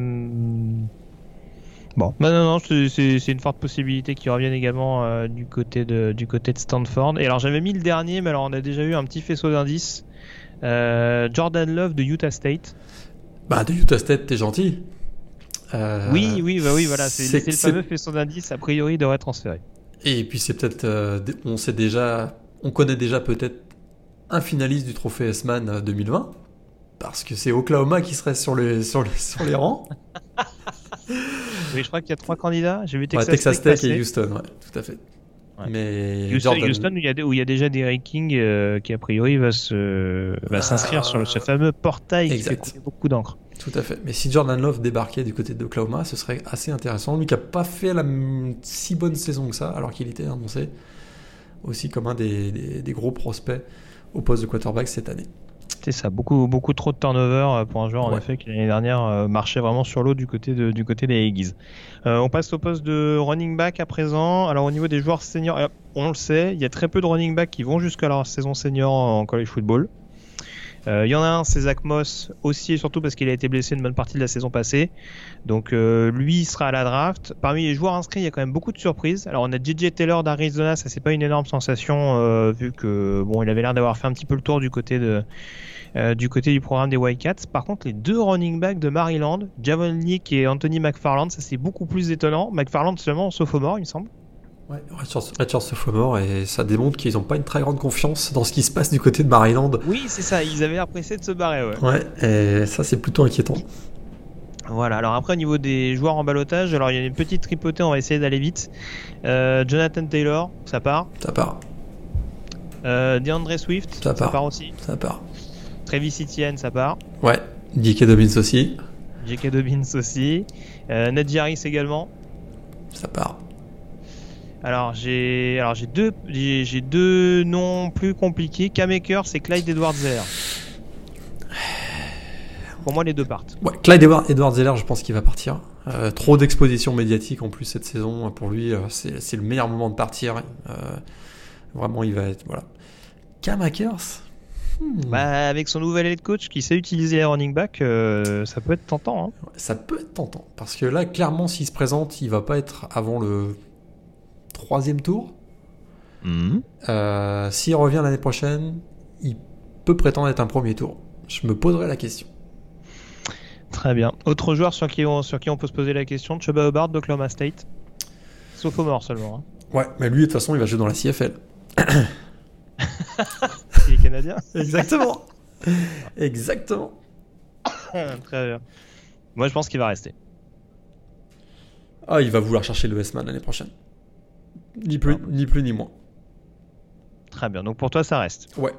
B: Bon, bah, non, non, c'est une forte possibilité qu'il revienne également euh, du, côté de, du côté de Stanford. Et alors j'avais mis le dernier, mais alors on a déjà eu un petit faisceau d'indices. Euh, Jordan Love de Utah State.
C: Bah, de Utah State, t'es gentil. Euh,
B: Oui, oui, bah oui, voilà, c'est le fameux faisceau d'indices, a priori, devrait transférer.
C: Et puis c'est peut-être, euh, on sait déjà, on connaît déjà peut-être un finaliste du trophée S-Man euh, 2020, parce que c'est Oklahoma qui serait sur les, sur les, sur les rangs.
B: Oui, je crois qu'il y a trois candidats. J'ai vu
C: Ouais,
B: Texas, Tech
C: Tech et. Houston, ouais, tout à fait.
B: Ouais.
C: Mais
B: Houston, où il y a, des- où il y a déjà des rankings euh, qui a priori va se va
C: Ah.
B: s'inscrire sur le- ce fameux portail qui fait beaucoup d'encre.
C: Tout à fait. Mais si Jordan Love débarquait du côté d'Oklahoma, ce serait assez intéressant. Lui qui a pas fait la si bonne saison que ça, alors qu'il était annoncé aussi comme un des, des- des gros prospects au poste de quarterback cette année.
B: Ça, beaucoup beaucoup trop de turnover euh, pour un joueur en effet qui l'année dernière euh, marchait vraiment sur l'eau du côté de, du côté des Aggies. Euh, on passe au poste de running back à présent. Alors au niveau des joueurs seniors, on le sait, il y a très peu de running back qui vont jusqu'à leur saison senior en college football. Euh, Il y en a un, c'est Zach Moss, aussi et surtout parce qu'il a été blessé une bonne partie de la saison passée. Donc euh, lui il sera à la draft. Parmi les joueurs inscrits, il y a quand même beaucoup de surprises. Alors on a JJ Taylor d'Arizona, ça c'est pas une énorme sensation euh, vu que bon il avait l'air d'avoir fait un petit peu le tour du côté de euh, du côté du programme des Wildcats. Par contre, les deux running backs de Maryland, Javon Leak et Anthony McFarland, ça c'est beaucoup plus étonnant. McFarland seulement en sophomore, il me semble.
C: Ouais, Richard, Sophomore, et ça démontre qu'ils n'ont pas une très grande confiance dans ce qui se passe du côté de Maryland.
B: Oui, c'est ça, ils avaient l'air pressés de se barrer, ouais.
C: Ouais, et ça c'est plutôt inquiétant.
B: Voilà, alors après au niveau des joueurs en balotage, alors il y a une petite tripotée, on va essayer d'aller vite. Euh, Jonathan Taylor, ça part.
C: Ça part,
B: Euh, DeAndre Swift,
C: Ça part.
B: aussi.
C: ça part.
B: Travis Etienne, ça part.
C: Ouais, J.K. Dobbins aussi,
B: J.K. Dobbins aussi. Euh, Harris également.
C: ça part.
B: Alors j'ai alors j'ai deux j'ai deux noms plus compliqués. K-Maker, c'est Clyde Edwards Zeller. Pour moi les deux partent.
C: Ouais, Clyde Edward, Edward Zeller, je pense qu'il va partir. Euh, trop d'exposition médiatique en plus cette saison. Pour lui, euh, c'est c'est le meilleur moment de partir. Euh, vraiment, il va être. Voilà. Cam Akers? Hmm.
B: Bah avec son nouvel head coach qui sait utiliser les running backs, euh, ça peut être tentant. Hein.
C: Ça peut être tentant. Parce que là, clairement, s'il se présente, il va pas être avant le troisième tour. Euh, S'il revient l'année prochaine, il peut prétendre être un premier tour. Je me poserai la question.
B: Très bien. Autre joueur sur qui on sur qui on peut se poser la question, Chuba Hubbard d'Oklahoma State. Sophomore seulement. Hein.
C: Ouais, mais lui, de toute façon, il va jouer dans la CFL.
B: Canadien.
C: Exactement. Exactement.
B: Très bien. Moi je pense qu'il va rester.
C: Ah, il va vouloir chercher le S-Man l'année prochaine. Ni plus,
B: Ah,
C: ni plus ni moins.
B: Très bien. Donc pour toi ça reste.
C: Ouais.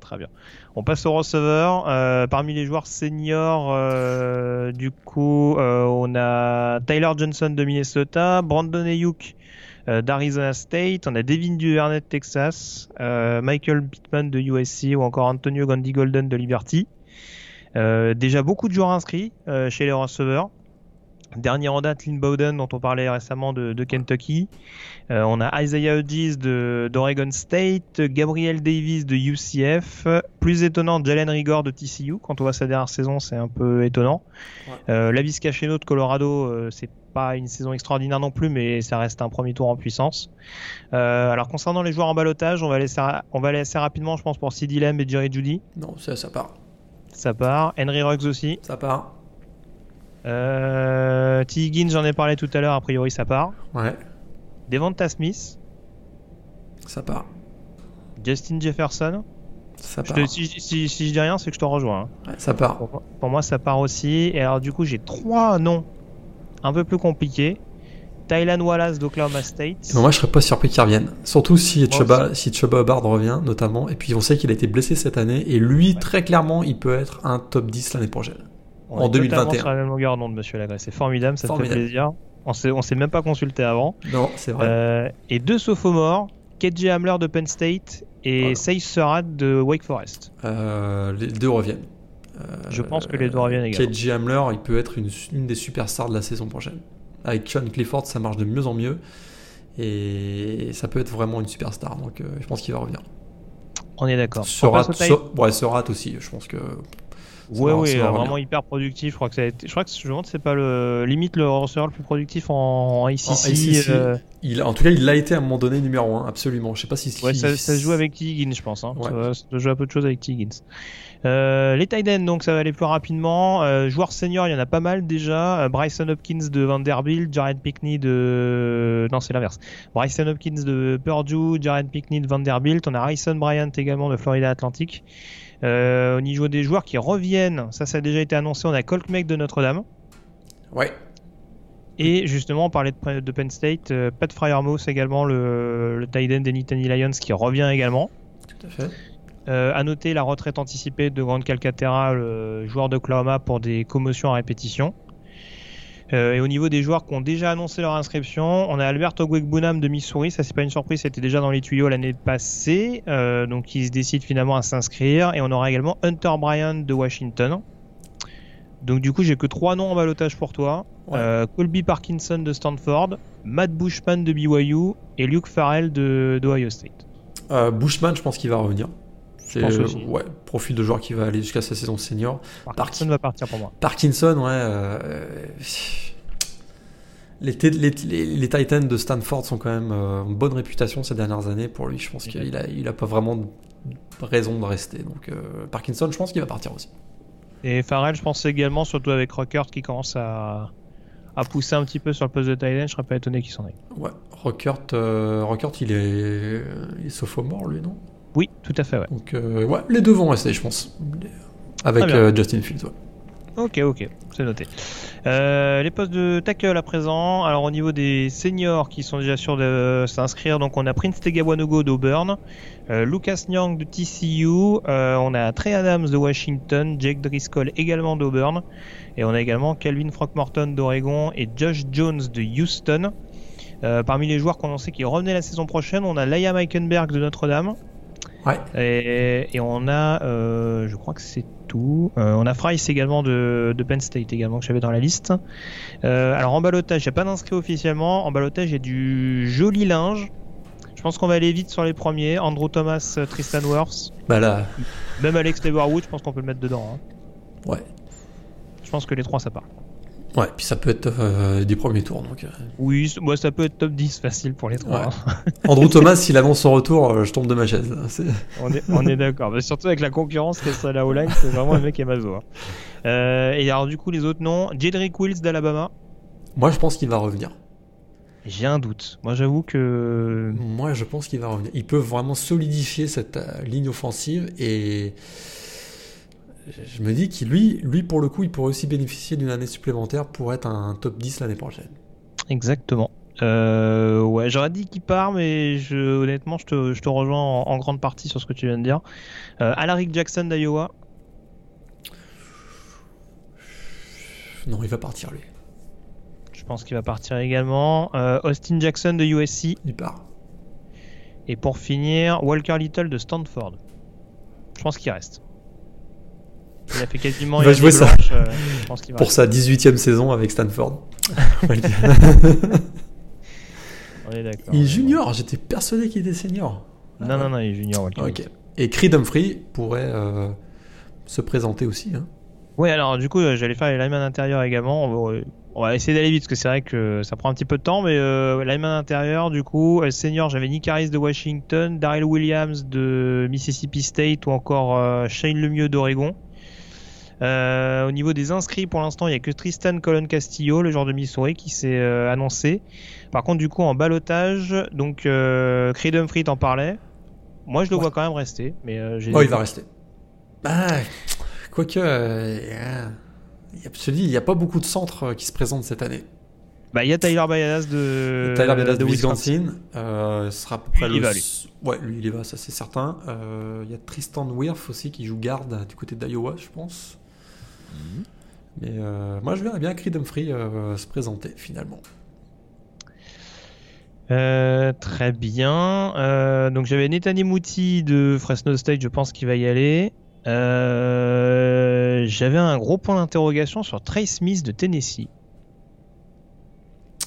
B: Très bien. On passe au receveur. Euh, parmi les joueurs seniors, euh, du coup, euh, on a Tyler Johnson de Minnesota, Brandon Ayuk d'Arizona State, on a Devin Duvernay de Texas, euh, Michael Pittman de USC ou encore Antonio Gandhi Golden de Liberty. Euh, déjà beaucoup de joueurs inscrits euh, chez les receveurs. Dernier en date, Lynn Bowden, dont on parlait récemment de, de Kentucky. Euh, on a Isaiah Hodges de- d'Oregon State, Gabriel Davis de UCF. Plus étonnant, Jalen Rigor de TCU. Quand on voit sa dernière saison, c'est un peu étonnant.
C: Ouais.
B: Euh, Lavis Cacheno de Colorado, euh, c'est pas une saison extraordinaire non plus, mais ça reste un premier tour en puissance. Euh, alors concernant les joueurs en balotage, on va laisser, on va aller assez rapidement, je pense, pour CD Lamb et Jerry Judy.
C: Non, ça, ça part.
B: Ça part. Henry Ruggs aussi.
C: Ça part.
B: Euh, T. Higgins, j'en ai parlé tout à l'heure, a priori ça part.
C: Ouais.
B: Devonta Smith,
C: Ça part.
B: Justin Jefferson.
C: Ça
B: Je
C: part.
B: te- si, si- si je dis rien, c'est que je te rejoins. hein.
C: Ouais, ça part.
B: Pour, moi- pour moi, ça part aussi. Et alors, du coup, j'ai trois noms un peu plus compliqués. Tylan Wallace d'Oklahoma State.
C: Mais moi, je serais pas surpris qu'il revienne. Surtout si Chuba, si Chuba Hubbard revient, notamment. Et puis, on sait qu'il a été blessé cette année. Et lui,
B: Ouais.
C: très clairement, il peut être un top 10 l'année prochaine.
B: On
C: en
B: est totalement
C: 2021.
B: sur la même longueur d'onde, monsieur Lagré. C'est formidable, ça
C: Formidable.
B: fait plaisir. On s'est, on s'est même pas consulté avant.
C: Non, c'est vrai.
B: Euh, et deux sophomores, KJ Hamler de Penn State et
C: Voilà.
B: Sage Surratt de Wake Forest.
C: Euh, les deux reviennent.
B: Je pense que les deux reviennent également.
C: KJ Hamler, il peut être une, une des superstars de la saison prochaine. Avec Sean Clifford, ça marche de mieux en mieux. Et ça peut être vraiment une superstar. Donc, euh, je pense qu'il va revenir.
B: On est d'accord.
C: Sur- ouais, Serat aussi. Je pense que.
B: Ouais, ouais, vraiment hyper productif. Je crois que ça a été... je crois que je me demande c'est pas le limite le receveur le plus productif en, en.
C: Euh. Il, en tout cas, il l'a été à un moment donné numéro 1, absolument. Je sais pas si.
B: Ouais, ça, ça, se joue avec. Higgins, je pense. Hein. Ça, ça, joue un peu de choses avec. Higgins. Euh, les tight donc ça va aller plus rapidement. Euh, joueurs seniors, il y en a pas mal déjà. Euh, Bryson Hopkins de Vanderbilt, Jared Pickney de. Non, c'est l'inverse. Bryson Hopkins de Purdue, Jared Pickney de Vanderbilt. On a Harrison Bryant également de Florida Atlantic. au niveau des joueurs qui reviennent, ça, ça a déjà été annoncé. On a Colkmeck de Notre-Dame.
C: Ouais.
B: Et justement, on parlait de, Penn State, Pat Fryermouse également, le, le tight end des Nittany Lions qui revient également.
C: Tout à fait.
B: Euh, à noter la retraite anticipée de Grande Calcaterra, le joueur de Oklahoma, pour des commotions à répétition. Euh, et au niveau des joueurs qui ont déjà annoncé leur inscription, on a Albert Ogwegbunam de Missouri, ça c'est pas une surprise, c'était déjà dans les tuyaux l'année passée, euh, donc il se décide finalement à s'inscrire. Et on aura également Hunter Bryan de Washington. Donc du coup j'ai que trois noms en balotage pour toi. Euh, Colby Parkinson de Stanford, Matt Bushman de BYU et Luke Farrell de, Ohio State.
C: Bushman je pense qu'il va revenir. C'est ouais, profil de joueur qui va aller jusqu'à sa saison senior.
B: Parkinson va partir pour moi.
C: Parkinson, ouais. Euh, les, les, Titans de Stanford sont quand même euh, une bonne réputation ces dernières années pour lui. Je pense qu'il a, il a pas vraiment de raison de rester. Donc euh, Parkinson, je pense qu'il va partir aussi.
B: Et Farrell, je pense également, surtout avec Rockert qui commence à, à pousser un petit peu sur le poste de Titan, je serais pas étonné qu'il s'en aille.
C: Ouais, Rockert, Rockert il, est, il est sophomore lui, non?
B: Oui, tout à fait, ouais.
C: Donc, euh, ouais, les deux vont rester, je pense. Avec euh, Justin Fields, ouais.
B: Ok, ok, c'est noté. Euh, les postes de tackle à présent. Alors au niveau des seniors qui sont déjà sûrs de s'inscrire, donc on a Prince Tegawanogo d'Auburn, Lucas Nyang de TCU, on a Trey Adams de Washington, Jake Driscoll également d'Auburn, et on a également Calvin Throckmorton d'Oregon et Josh Jones de Houston. parmi les joueurs qu'on sait qui revenaient la saison prochaine, on a Laia Meikenberg de Notre-Dame, et, on a, euh, je crois que c'est tout. Euh, on a Fryce également de, Penn State également que j'avais dans la liste. Euh, alors en balotage, il n'y a pas d'inscrit officiellement. En balotage, il y a du joli linge. Je pense qu'on va aller vite sur les premiers. Andrew Thomas, Tristan Worth.
C: Bah là.
B: Même Alex Leverwood, je pense qu'on peut le mettre dedans.
C: Hein. Ouais.
B: Je pense que les trois ça part.
C: Ouais, puis ça peut être euh, des premiers tours. Donc, euh.
B: Oui, moi ça peut être top 10 facile pour les trois.
C: Hein. Andrew Thomas, s'il annonce son retour, euh, je tombe de ma chaise.
B: on est, on est d'accord. Mais surtout avec la concurrence qui est la O-line, c'est vraiment un mec Amazo. Hein. et alors, du coup, les autres noms Jedrick Wills d'Alabama.
C: Moi, je pense qu'il va revenir.
B: J'ai un doute. Moi, j'avoue que.
C: Moi, je pense qu'il va revenir. Il peut vraiment solidifier cette ligne offensive et je me dis qu'il lui, lui, pour le coup, il pourrait aussi bénéficier d'une année supplémentaire pour être un top 10 l'année prochaine.
B: Exactement. Euh, ouais, j'aurais dit qu'il part, mais je, honnêtement, je te, je te rejoins en, grande partie sur ce que tu viens de dire. Euh, Alaric Jackson d'Iowa.
C: Non, il va partir lui.
B: Je pense qu'il va partir également. Euh, Austin Jackson de USC.
C: Il part.
B: Et pour finir, Walker Little de Stanford. Je pense qu'il reste. Il a fait quasiment
C: il va jouer ça euh, pour sa 18 e saison avec Stanford.
B: on est d'accord.
C: Il est junior, j'étais persuadé qu'il était senior.
B: Non, non, non, il est junior.
C: Et Creed Humphrey pourrait euh, se présenter aussi. Hein.
B: Oui, alors du coup, euh, j'allais faire les linemen intérieurs également. On va, essayer d'aller vite parce que c'est vrai que ça prend un petit peu de temps, mais euh, lineman intérieur, du coup, senior, j'avais Nick Harris de Washington, Daryl Williams de Mississippi State ou encore Shane Lemieux d'Oregon. Euh, au niveau des inscrits, pour l'instant, il n'y a que Tristan Colon Castillo, le joueur de Missouri, qui s'est euh, annoncé. Par contre, du coup, en balotage, donc euh, Creed Humphrey t'en parlait. Moi, je le vois quand même rester. Mais, euh,
C: oh, il va rester. Bah, quoique, il n'y a pas beaucoup de centres qui se présentent cette année.
B: Bah, il y a Tyler Bayadas de,
C: Tyler Bayadas de, Wisconsin. Euh, sera à peu près lui, le... va, lui. Ouais, lui, il y va, ça c'est certain. Il y a Tristan Wirth aussi qui joue garde du côté d'Iowa, je pense. Mhm. Mais euh, moi, je verrais bien Creed Humphrey euh, se présenter finalement.
B: Euh, très bien. donc j'avais Netani Mouti de Fresno State, je pense qu'il va y aller. j'avais un gros point d'interrogation sur Trey Smith de Tennessee.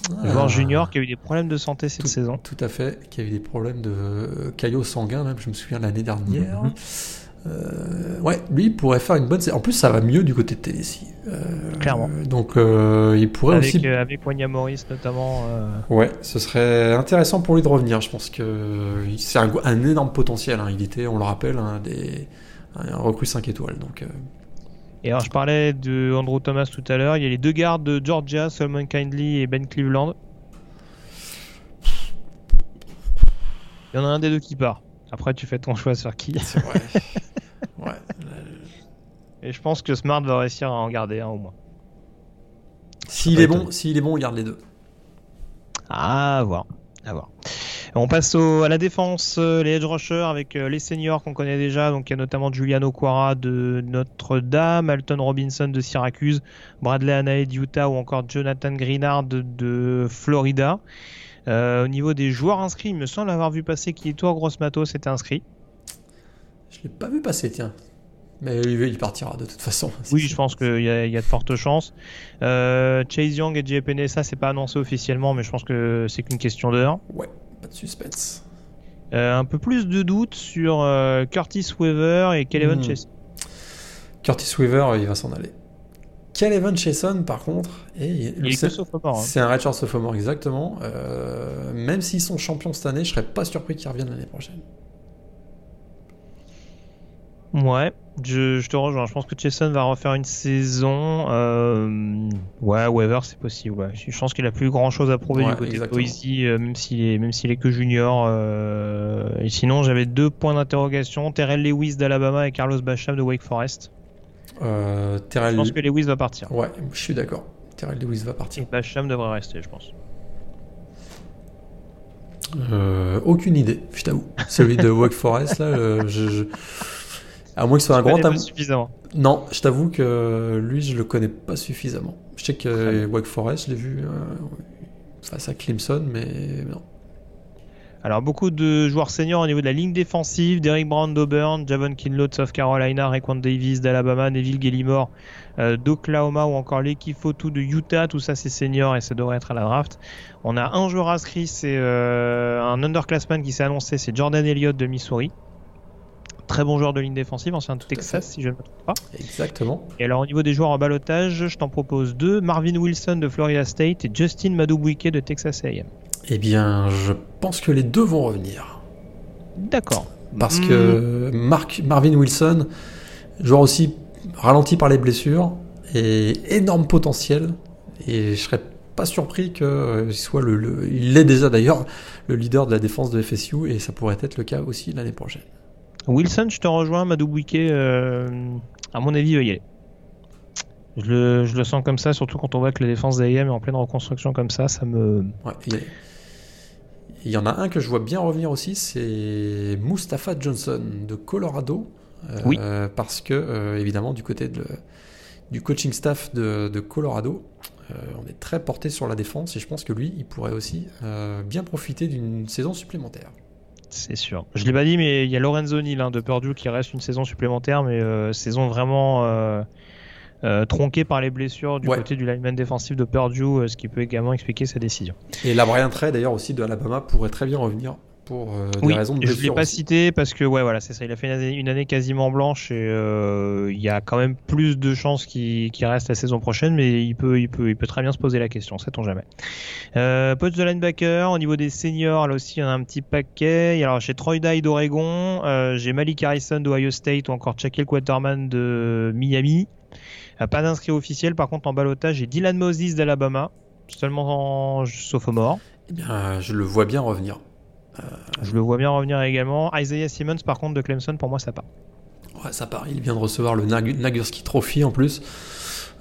B: Ah. Joueur junior qui a eu des problèmes de santé cette saison.
C: Tout à fait, qui a eu des problèmes de caillots sanguins, même je me souviens l'année dernière. Euh, ouais, lui il pourrait faire une bonne. En plus, ça va mieux du côté de Tennessee. Euh,
B: Clairement.
C: Donc, euh, il pourrait
B: avec,
C: aussi.
B: avec Wanya Morris notamment.
C: Ouais, ce serait intéressant pour lui de revenir. Je pense que c'est un, un énorme potentiel. hein. Il était, on le rappelle, un, des, un recrue 5 étoiles. Donc,
B: Et alors, je parlais de Andrew Thomas tout à l'heure. Il y a les deux gardes de Georgia, Solomon Kindly et Ben Cleveland. Il y en a un des deux qui part. Après, tu fais ton choix sur qui.
C: c'est vrai. ouais.
B: Et je pense que Smart va réussir à en garder un au moins.
C: S'il est bon, s'il est bon, on garde les deux.
B: À voir. À voir. On passe au- à la défense, euh, les edge rushers avec euh, les seniors qu'on connaît déjà. Donc il y a notamment Giuliano Quara de Notre-Dame, Alton Robinson de Syracuse, Bradley Anae d'Utah ou encore Jonathan Greenard de, de Florida. Euh, au niveau des joueurs inscrits, il me semble avoir vu passer qui toi, Gross Matos, était inscrit.
C: Je l'ai pas vu passer, tiens. Mais il il partira de toute façon.
B: Oui, je pense qu'il y, a- il y a de fortes chances. Euh, Chase Young et J. ça c'est pas annoncé officiellement, mais je pense que c'est qu'une question d'heure.
C: Ouais, pas de suspense.
B: Euh, un peu plus de doutes sur euh, Curtis Weaver et Kelevan
C: Hmm.
B: Chase.
C: Curtis Weaver, il va s'en aller. Evan Chason, par contre, et
B: Il est que
C: c'est
B: hein.
C: un redshirt sophomore, exactement. Euh, même s'ils sont champions cette année, je serais pas surpris qu'ils reviennent l'année prochaine.
B: Ouais, je, je te rejoins. Je pense que Jason va refaire une saison. euh, Ouais, Weaver, c'est possible. Ouais. Je pense qu'il a plus grand chose à prouver
C: Ouais,
B: du côté
C: exactement.
B: de Boise, euh, même s'il est, même s'il est que junior. euh, Et sinon, j'avais deux points d'interrogation Terrell Lewis d'Alabama et Carlos Basham de Wake Forest.
C: Euh,
B: Je pense que Lewis va partir.
C: Ouais, je suis d'accord. Terrell Lewis va partir.
B: Et Basham devrait rester, je pense.
C: Euh, aucune idée, je t'avoue. Celui de Wake Forest, là, euh, je, je- à moins que ce soit un grand
B: connais pas
C: am-
B: suffisamment.
C: Non, je t'avoue que lui, je le connais pas suffisamment. Je sais que. Wake Forest, je l'ai vu euh, face à Clemson, mais non.
B: Alors beaucoup de joueurs seniors au niveau de la ligne défensive, Derek Brown d'Auburn, Javon Kinlaw de South Carolina, Raekwon Davis d'Alabama, Neville Gallimore euh, d'Oklahoma ou encore Fotu de Utah, tout ça c'est senior et ça devrait être à la draft. On a un joueur inscrit, c'est euh, un underclassman qui s'est annoncé, c'est Jordan Elliott de Missouri. Très bon joueur de ligne défensive, ancien de Texas si je ne me trompe pas.
C: Exactement.
B: Et alors au niveau des joueurs en balotage, je t'en propose deux, Marvin Wilson de Florida State et Justin Madubwike de Texas A&M.
C: Eh bien, je pense que les deux vont revenir.
B: D'accord.
C: Parce
B: Hmm.
C: que Mark, Marvin Wilson, joueur aussi ralenti par les blessures, et énorme potentiel. Et je serais pas surpris qu'il soit le, le- il l'est déjà d'ailleurs, le leader de la défense de FSU, et ça pourrait être le cas aussi l'année prochaine.
B: Wilson, je te rejoins, Madubwike, euh, à mon avis, il va y aller. Je le, je le sens comme ça, surtout quand on voit que la défense d'AIM est en pleine reconstruction comme ça, ça me...
C: Ouais, il, y en a un que je vois bien revenir aussi, c'est Mustapha Johnson de Colorado. Euh,
B: Oui.
C: Parce que, euh, évidemment, du côté de, du coaching staff de, de Colorado, euh, on est très porté sur la défense et je pense que lui, il pourrait aussi euh, bien profiter d'une saison supplémentaire.
B: C'est sûr. Je l'ai pas dit, mais il y a Lorenzo Neal hein, de Purdue qui reste une saison supplémentaire, mais euh, saison vraiment euh, tronquée par les blessures du
C: Ouais.
B: côté du lineman défensif de Purdue, euh, ce qui peut également expliquer sa décision.
C: Et la Brian Trey, d'ailleurs, aussi de Alabama, pourrait très bien revenir pour euh, des
B: Oui,
C: raisons de
B: et je l'ai
C: blessure.
B: pas
C: aussi.
B: cité parce que ouais voilà c'est ça il a fait une année, une année quasiment blanche et euh, il y a quand même plus de chances qu'il reste la saison prochaine mais il peut il peut il peut très bien se poser la question sait-on jamais euh, poste de linebacker au niveau des seniors là aussi il y en a un petit paquet alors j'ai Troy Dye d'Oregon j'ai Malik Harrison d'Ohio State ou encore Shaquille Quaterman de Miami pas d'inscrit officiel par contre en balotage j'ai Dylan Moses d'Alabama seulement en sophomore
C: Eh bien, je le vois bien revenir.
B: je le vois bien revenir également. Isaiah Simmons, par contre, de Clemson, pour moi, ça part.
C: Ouais, ça part. Il vient de recevoir le Nag- Nagurski Trophy en plus.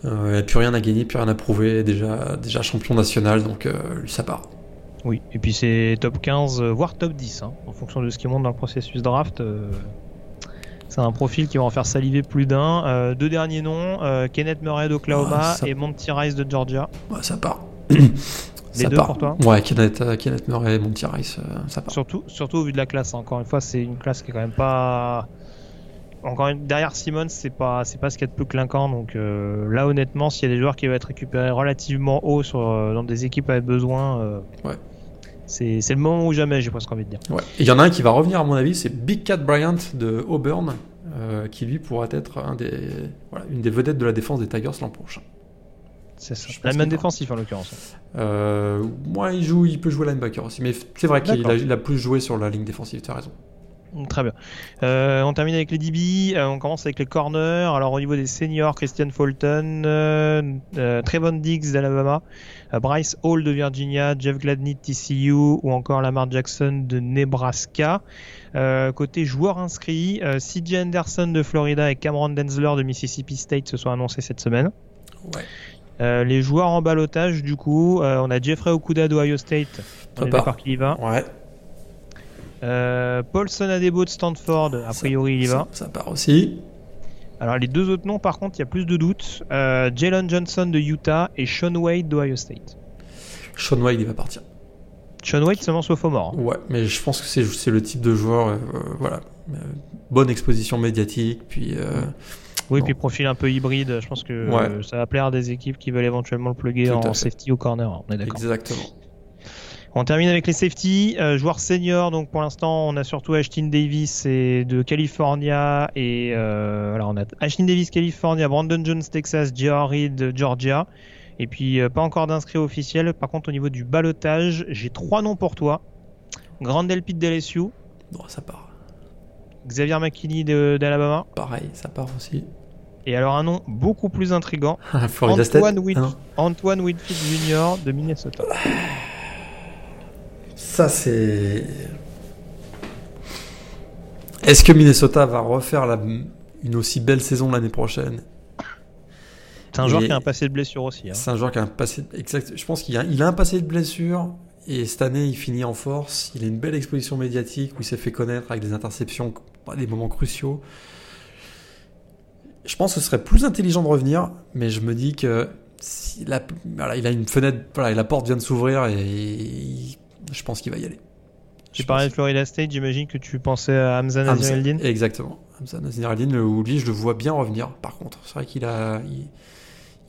C: Euh, il n'a plus rien à gagner, plus rien à prouver. Déjà, déjà champion national, donc euh, lui, ça part.
B: Oui, et puis c'est top 15, euh, voire top 10, hein, en fonction de ce qui monte dans le processus draft. C'est un profil qui va en faire saliver plus d'un. Euh, deux derniers noms, euh, Kenneth Murray d'Oklahoma
C: Ah, ça-
B: et Monty Rice de Georgia.
C: Ouais, ça part.
B: Les
C: ça
B: deux
C: part.
B: pour toi?
C: Ouais, Kenneth, euh, Kenneth Murray et Monty Rice, euh, ça part.
B: Surtout, surtout au vu de la classe. hein. Encore une fois, c'est une classe qui est quand même pas. Encore une... derrière Simmons, c'est pas c'est pas ce qu'il y a de plus clinquant. Donc euh, là, honnêtement, s'il y a des joueurs qui vont être récupérés relativement haut sur, euh, dans des équipes avec besoin, euh,
C: Ouais.
B: C'est le moment ou jamais, j'ai presque envie de dire.
C: Ouais. Il y en a un qui va revenir, à mon avis, c'est Big Cat Bryant de Auburn. qui lui pourra être un des, une des vedettes de la défense des Tigers l'an prochain.
B: C'est ça. La main défensif en l'occurrence.
C: moi, il, joue, il peut jouer linebacker aussi, mais c'est vrai qu'il a, a, plus joué sur la ligne défensive, tu as raison.
B: Très bien. Euh, on termine avec les DB. Euh, on commence avec les corners. Alors au niveau des seniors, Christian Fulton, euh, Trevon Diggs d'Alabama, Bryce Hall de Virginia, Jeff Gladney de TCU ou encore Lamar Jackson de Nebraska. côté joueurs inscrits, CJ Anderson de Florida et Cameron Densler de Mississippi State se sont annoncés cette semaine. Ouais. les joueurs en balotage, du coup, on a Jeffrey Okuda d'Ohio State. On est d'accord qu'il y va.
C: Ouais.
B: Euh, Paulson Adebo de Stanford, a priori il y va.
C: Ça, part aussi.
B: Alors les deux autres noms par contre il y a plus de doutes. Euh, Jalen Johnson de Utah et Sean Wade d'Ohio State.
C: Sean Wade il va partir.
B: Sean Wade seulement au mort.
C: Ouais mais je pense que c'est le type de joueur, euh, voilà, bonne exposition médiatique puis...
B: oui, puis profil un peu hybride. Je pense que ça va plaire à des équipes qui veulent éventuellement le plugger en safety au corner. On est d'accord.
C: Exactement.
B: On termine avec les safety, euh, joueurs seniors. Donc pour l'instant, on a surtout Ashton Davis et de California et euh, on a Ashton Davis California, Brandon Jones Texas, J.R. Reed Georgia. Et puis euh, pas encore d'inscrits officiels. Par contre, au niveau du balotage, j'ai trois noms pour toi. Grandel Pitt d'LSU.
C: Bon, ça part.
B: Xavier McKinney d'Alabama.
C: Pareil, ça part aussi.
B: Et alors un nom beaucoup plus intrigant.
C: Antoine,
B: Antoine Whitfield Jr. de Minnesota.
C: Ça, c'est. Est-ce que Minnesota va refaire une aussi belle saison l'année prochaine?
B: C'est un joueur qui a un passé de blessure aussi. Hein.
C: C'est un joueur qui a un passé. Exact. Je pense qu'il a... Il a un passé de blessure et cette année, il finit en force. Il a une belle exposition médiatique où il s'est fait connaître avec des interceptions à des moments cruciaux. Je pense que ce serait plus intelligent de revenir, mais je me dis que il a, il a une fenêtre, voilà, la porte vient de s'ouvrir et il je pense qu'il va y aller.
B: Tu parlais de Florida State, j'imagine que tu pensais à Hamza Nazireldin
C: Exactement. Hamza Nazireldin, où lui, je le vois bien revenir, par contre. C'est vrai qu'il a.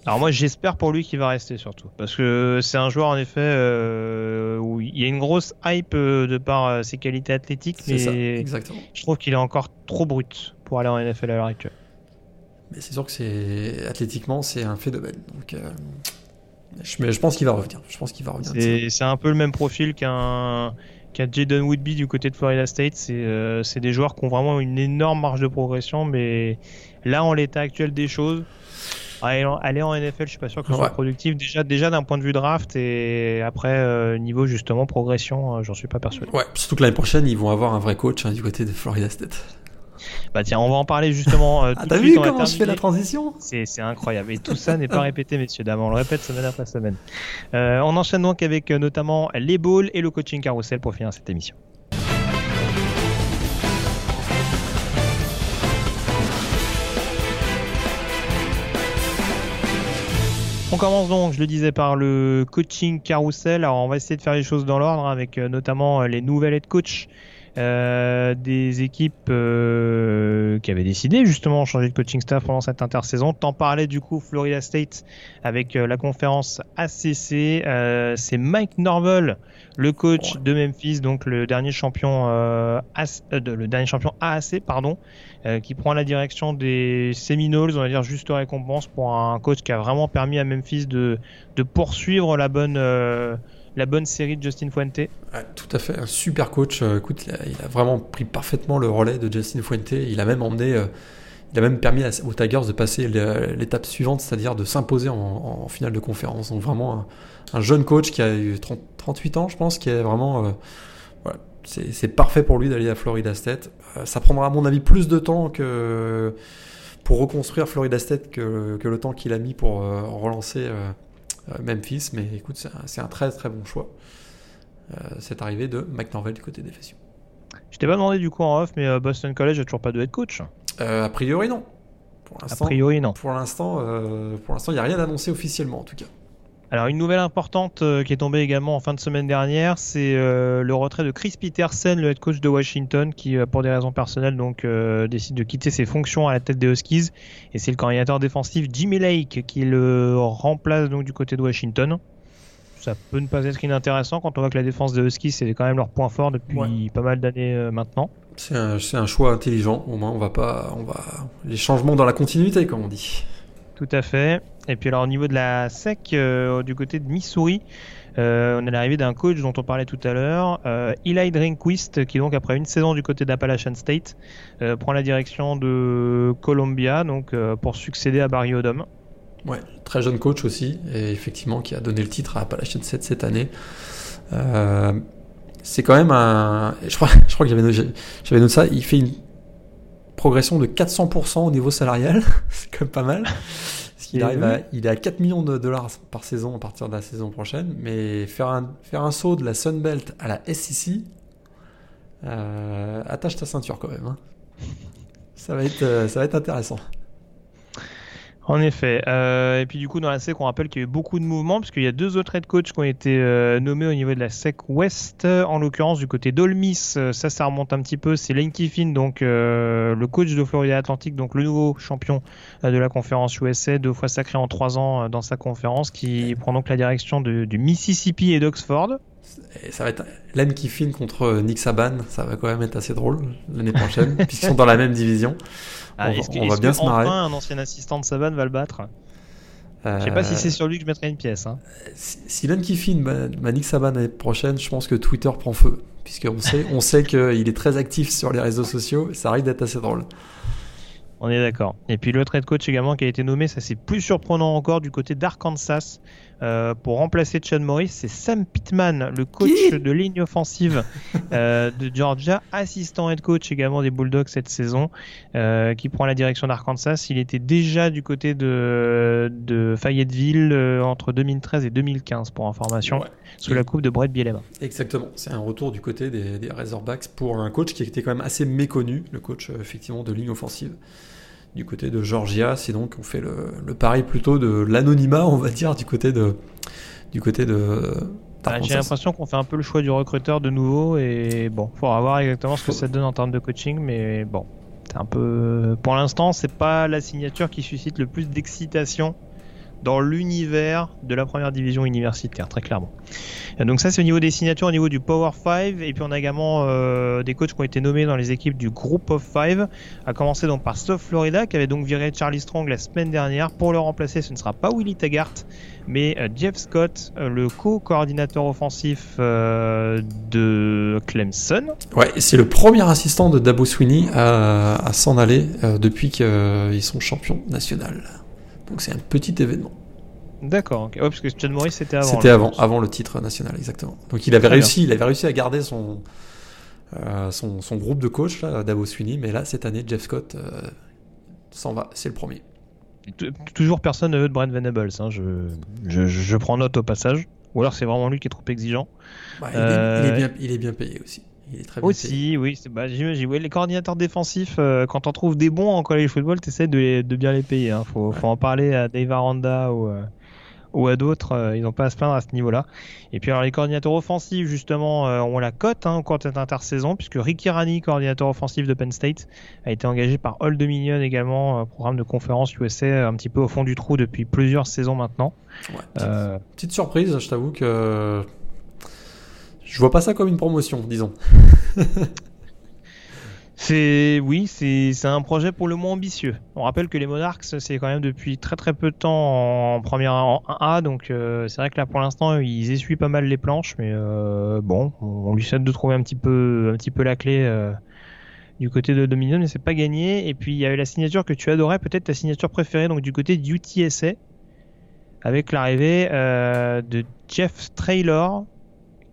B: Alors moi j'espère pour lui qu'il va rester surtout parce que c'est un joueur en effet euh, où il y a une grosse hype euh, de par euh, ses qualités athlétiques mais ça, exactement. je trouve qu'il est encore trop brut pour aller en NFL à l'heure actuelle.
C: Mais c'est sûr que c'est athlétiquement c'est un phénomène donc je pense qu'il va revenir. Je pense qu'il va revenir.
B: C'est un peu le même profil qu'un Jaden Woodby du côté de Florida State. Euh, c'est des joueurs qui ont vraiment une énorme marge de progression, mais là, en l'état actuel des choses, aller en NFL, je suis pas sûr que ce soit productif. Déjà, déjà d'un point de vue draft et après euh, niveau justement progression, euh, j'en suis pas persuadé.
C: Ouais, surtout que l'année prochaine, ils vont avoir un vrai coach hein, du côté de Florida State.
B: Bah tiens, on va en parler justement.
C: Euh, ah, t'as vu comment je fais la transition
B: C'est incroyable. Et tout ça n'est pas répété, messieurs, dames. On le répète semaine après semaine. Euh, on enchaîne donc avec euh, notamment les balls et le coaching carousel pour finir cette émission. On commence donc, je le disais, par le coaching carousel. Alors, on va essayer de faire les choses dans l'ordre avec notamment les nouvelles head coach euh, des équipes euh, qui avaient décidé justement de changer de coaching staff pendant cette intersaison. T'en parlais du coup Florida State avec euh, la conférence ACC. c'est Mike Norvell, le coach de Memphis, donc le dernier champion, le dernier champion AAC, pardon, qui prend la direction des Seminoles. On va dire juste récompense pour un coach qui a vraiment permis à Memphis de, de poursuivre la bonne la bonne série de Justin Fuente.
C: tout à fait, un super coach. Euh, écoute, il a, vraiment pris parfaitement le relais de Justin Fuente. Il a même emmené, euh, il a même permis aux Tigers de passer l'étape suivante, c'est-à-dire de s'imposer en, finale de conférence. Donc vraiment un, jeune coach qui a eu 38 ans, je pense, qui est vraiment, euh, c'est parfait pour lui d'aller à Florida State. ça prendra à mon avis plus de temps que pour reconstruire Florida State que, le temps qu'il a mis pour relancer Memphis, mais écoute, c'est un, très très bon choix. Euh, cette arrivée de McNorvell du côté des FSU.
B: Je t'ai pas demandé du coup en off, mais euh, Boston College a toujours pas de head coach
C: A priori non.
B: Pour a priori non.
C: Pour l'instant, pour l'instant, il n'y a rien annoncé officiellement en tout cas.
B: Alors une nouvelle importante euh, qui est tombée également en fin de semaine dernière, c'est euh, le retrait de Chris Peterson, le head coach de Washington, qui euh, pour des raisons personnelles donc décide de quitter ses fonctions à la tête des Huskies. Et c'est le coordinateur défensif Jimmy Lake qui le remplace donc du côté de Washington. ça peut ne pas être inintéressant quand on voit que la défense des Huskies, c'est quand même leur point fort depuis pas mal d'années euh, maintenant.
C: C'est un, un, choix intelligent. Au moins, on va pas, on va les changements dans la continuité, comme on dit.
B: Tout à fait. Et puis alors au niveau de la SEC, euh, du côté de Missouri, euh, on a l'arrivée d'un coach dont on parlait tout à l'heure, euh, Eli Drinkquist, qui donc après une saison du côté d'Appalachian State, prend la direction de Columbia donc pour succéder à Barry Odom.
C: Ouais, très jeune coach aussi, et effectivement qui a donné le titre à Appalachian State cette année. c'est quand même un, je crois, je crois que j'avais noté ça. Il fait une progression de 400% au niveau salarial, c'est quand même pas mal. Il, arrive à, il est à 4 millions de dollars par saison à partir de la saison prochaine, mais faire un, faire un saut de la Sunbelt à la SEC, euh, attache ta ceinture quand même. Hein. Ça, va être, euh, ça va être intéressant.
B: En effet. Euh, et puis du coup, dans la SEC, on rappelle qu'il y a eu beaucoup de mouvements, puisqu'il y a deux autres head coachs qui ont été euh, nommés au niveau de la SEC West. En l'occurrence, du côté d'Olmis, euh, ça, ça remonte un petit peu. C'est Lane Kiffin, donc le coach de Florida Atlantic, donc le nouveau champion de la conférence USA, deux fois sacré en trois ans dans sa conférence, qui prend donc la direction du Mississippi et d'Oxford.
C: Ça va être Lane Kiffin contre Nick Saban, ça va quand même être assez drôle l'année prochaine, puisqu'ils sont dans la même division.
B: Ah, on, va, bien se marrer. Enfin, un ancien assistant de Saban va le battre Je sais pas si c'est sur lui que je mettrai une pièce. Hein.
C: Si, Len Kiffin Nick Saban l'année prochaine, je pense que Twitter prend feu. Puisqu'on sait, on sait qu'il est très actif sur les réseaux sociaux. Ça arrive d'être assez drôle.
B: On est d'accord. Et puis l'autre head coach également qui a été nommé, ça c'est plus surprenant encore du côté d'Arkansas. Euh, pour remplacer Chad Morris, c'est Sam Pittman, le coach de ligne offensive euh, de Georgia, assistant head coach également des Bulldogs cette saison, euh, qui prend la direction d'Arkansas. Il était déjà du côté de, de Fayetteville entre 2013 et 2015, pour information, sous la coupe de Brett Bielema.
C: Exactement, c'est un retour du côté des, des Razorbacks pour un coach qui était quand même assez méconnu, le coach effectivement de ligne offensive du côté de Georgia. C'est donc on fait le, pari plutôt de l'anonymat, on va dire, du côté de du côté de.
B: Bah, j'ai l'impression qu'on fait un peu le choix du recruteur de nouveau et bon, faudra voir exactement ce que ça donne en termes de coaching, mais bon, c'est un peu. Pour l'instant, c'est pas la signature qui suscite le plus d'excitation dans l'univers de la première division universitaire, très clairement. Donc ça c'est au niveau des signatures, au niveau du Power 5, et puis on a également euh, des coachs qui ont été nommés dans les équipes du Group of 5, à commencer donc par South Florida, qui avait donc viré Charlie Strong la semaine dernière. Pour le remplacer, ce ne sera pas Willie Taggart, mais euh, Jeff Scott, euh, le co-coordinateur offensif de Clemson.
C: Ouais, c'est le premier assistant de Dabo Sweeney à, s'en aller depuis qu'ils sont champions national. Donc c'est un petit événement.
B: D'accord, parce que Chad Morris c'était avant.
C: C'était avant, avant le titre national, exactement. Donc il avait réussi, il avait réussi à garder son, euh, son, son, groupe de coach, là, Davos Sweeney, mais là cette année Jeff Scott euh, s'en va, c'est le premier.
B: toujours personne ne veut de Brent Venables, hein, je, je, je, prends note au passage. Ou alors c'est vraiment lui qui est trop exigeant.
C: Bah, il, est, il, est, euh, bien, il est bien payé aussi. Il est très bien
B: aussi, oui. Bah, j'imagine. les coordinateurs défensifs, euh, quand on trouve des bons en college football, tu essaies de, de, bien les payer. Hein. Faut, faut, en parler à Dave Aranda ou, euh, ou à d'autres. Euh, ils n'ont pas à se plaindre à ce niveau-là. Et puis alors, les coordinateurs offensifs, justement, ont la cote hein, au cours de cette intersaison, puisque Ricky Rani, coordinateur offensif de Penn State, a été engagé par Old Dominion également, programme de conférence USA un petit peu au fond du trou depuis plusieurs saisons maintenant.
C: petite, petite surprise, je t'avoue que je vois pas ça comme une promotion, disons.
B: c'est oui, c'est un projet pour le moins ambitieux. On rappelle que les Monarchs, c'est quand même depuis très très peu de temps en première en 1A, donc euh, c'est vrai que là pour l'instant ils essuient pas mal les planches, mais euh, bon, on, lui souhaite de trouver un petit peu un petit peu la clé. Euh, du côté de Dominion, mais c'est pas gagné. Et puis il y avait la signature que tu adorais, peut-être ta signature préférée, donc du côté du UTSA, avec l'arrivée de Jeff Traylor,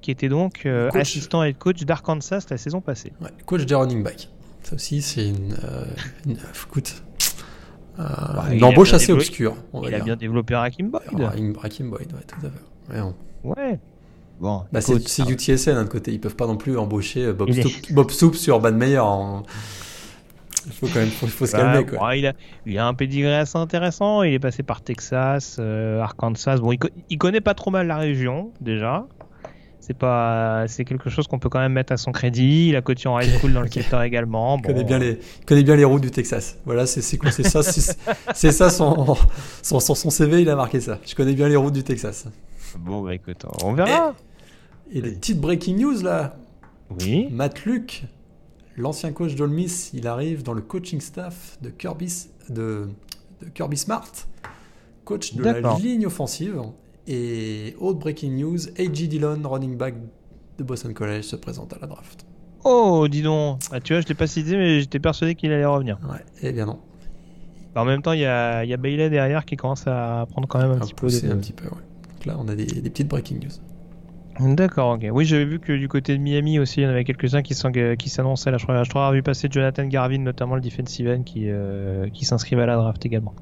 B: qui était donc euh, assistant et coach d'Arkansas la saison passée.
C: Ouais, coach des running back. Ça aussi, c'est une, euh, une, écoute, euh, bah, une embauche assez obscure.
B: il a bien développé Rakim Boyd.
C: Rakim Boyd, ouais, tout à fait.
B: Ouais.
C: Bon, bah c'est UTSA d'un côté, ils peuvent pas non plus embaucher Bob, Stoop, Bob Stoops sur Urban Meyer. Il faut quand même faut, faut se bah, calmer. Quoi.
B: il, a, il a un pedigree assez intéressant. Il est passé par Texas, Arkansas. Bon, il, il, connaît pas trop mal la région déjà. C'est pas, c'est quelque chose qu'on peut quand même mettre à son crédit. Il a coaché en high school dans le secteur également.
C: Bon. Il connaît bien les, connaît bien les routes du Texas. Voilà, c'est c'est c'est ça, c'est ça son, son, son, son CV. Il a marqué ça. Je connais bien les routes du Texas.
B: Bon, bah écoute, on verra.
C: Et, des petites breaking news là.
B: Oui.
C: Matt Luke, l'ancien coach d'Olmis, il arrive dans le coaching staff de Kirby, de, de Kirby Smart, coach de la ligne offensive. Et autre breaking news, A.J. Dillon, running back de Boston College, se présente à la draft.
B: Oh, dis donc. Ah, tu vois, je l'ai pas cité, mais j'étais persuadé qu'il allait revenir.
C: Ouais, eh bien non.
B: Bah, en même temps, il y a, il y a Bailey derrière qui commence à prendre quand même un petit peu de...
C: un petit peu, ouais. Donc là, on a des, des petites breaking news.
B: D'accord, ok. Oui, j'avais vu que du côté de Miami aussi, il y en avait quelques-uns qui s'annonçaient. Là, je crois, je crois avoir vu passer Jonathan Garvin, notamment le defensive end, qui, euh, qui s'inscrivait à la draft également.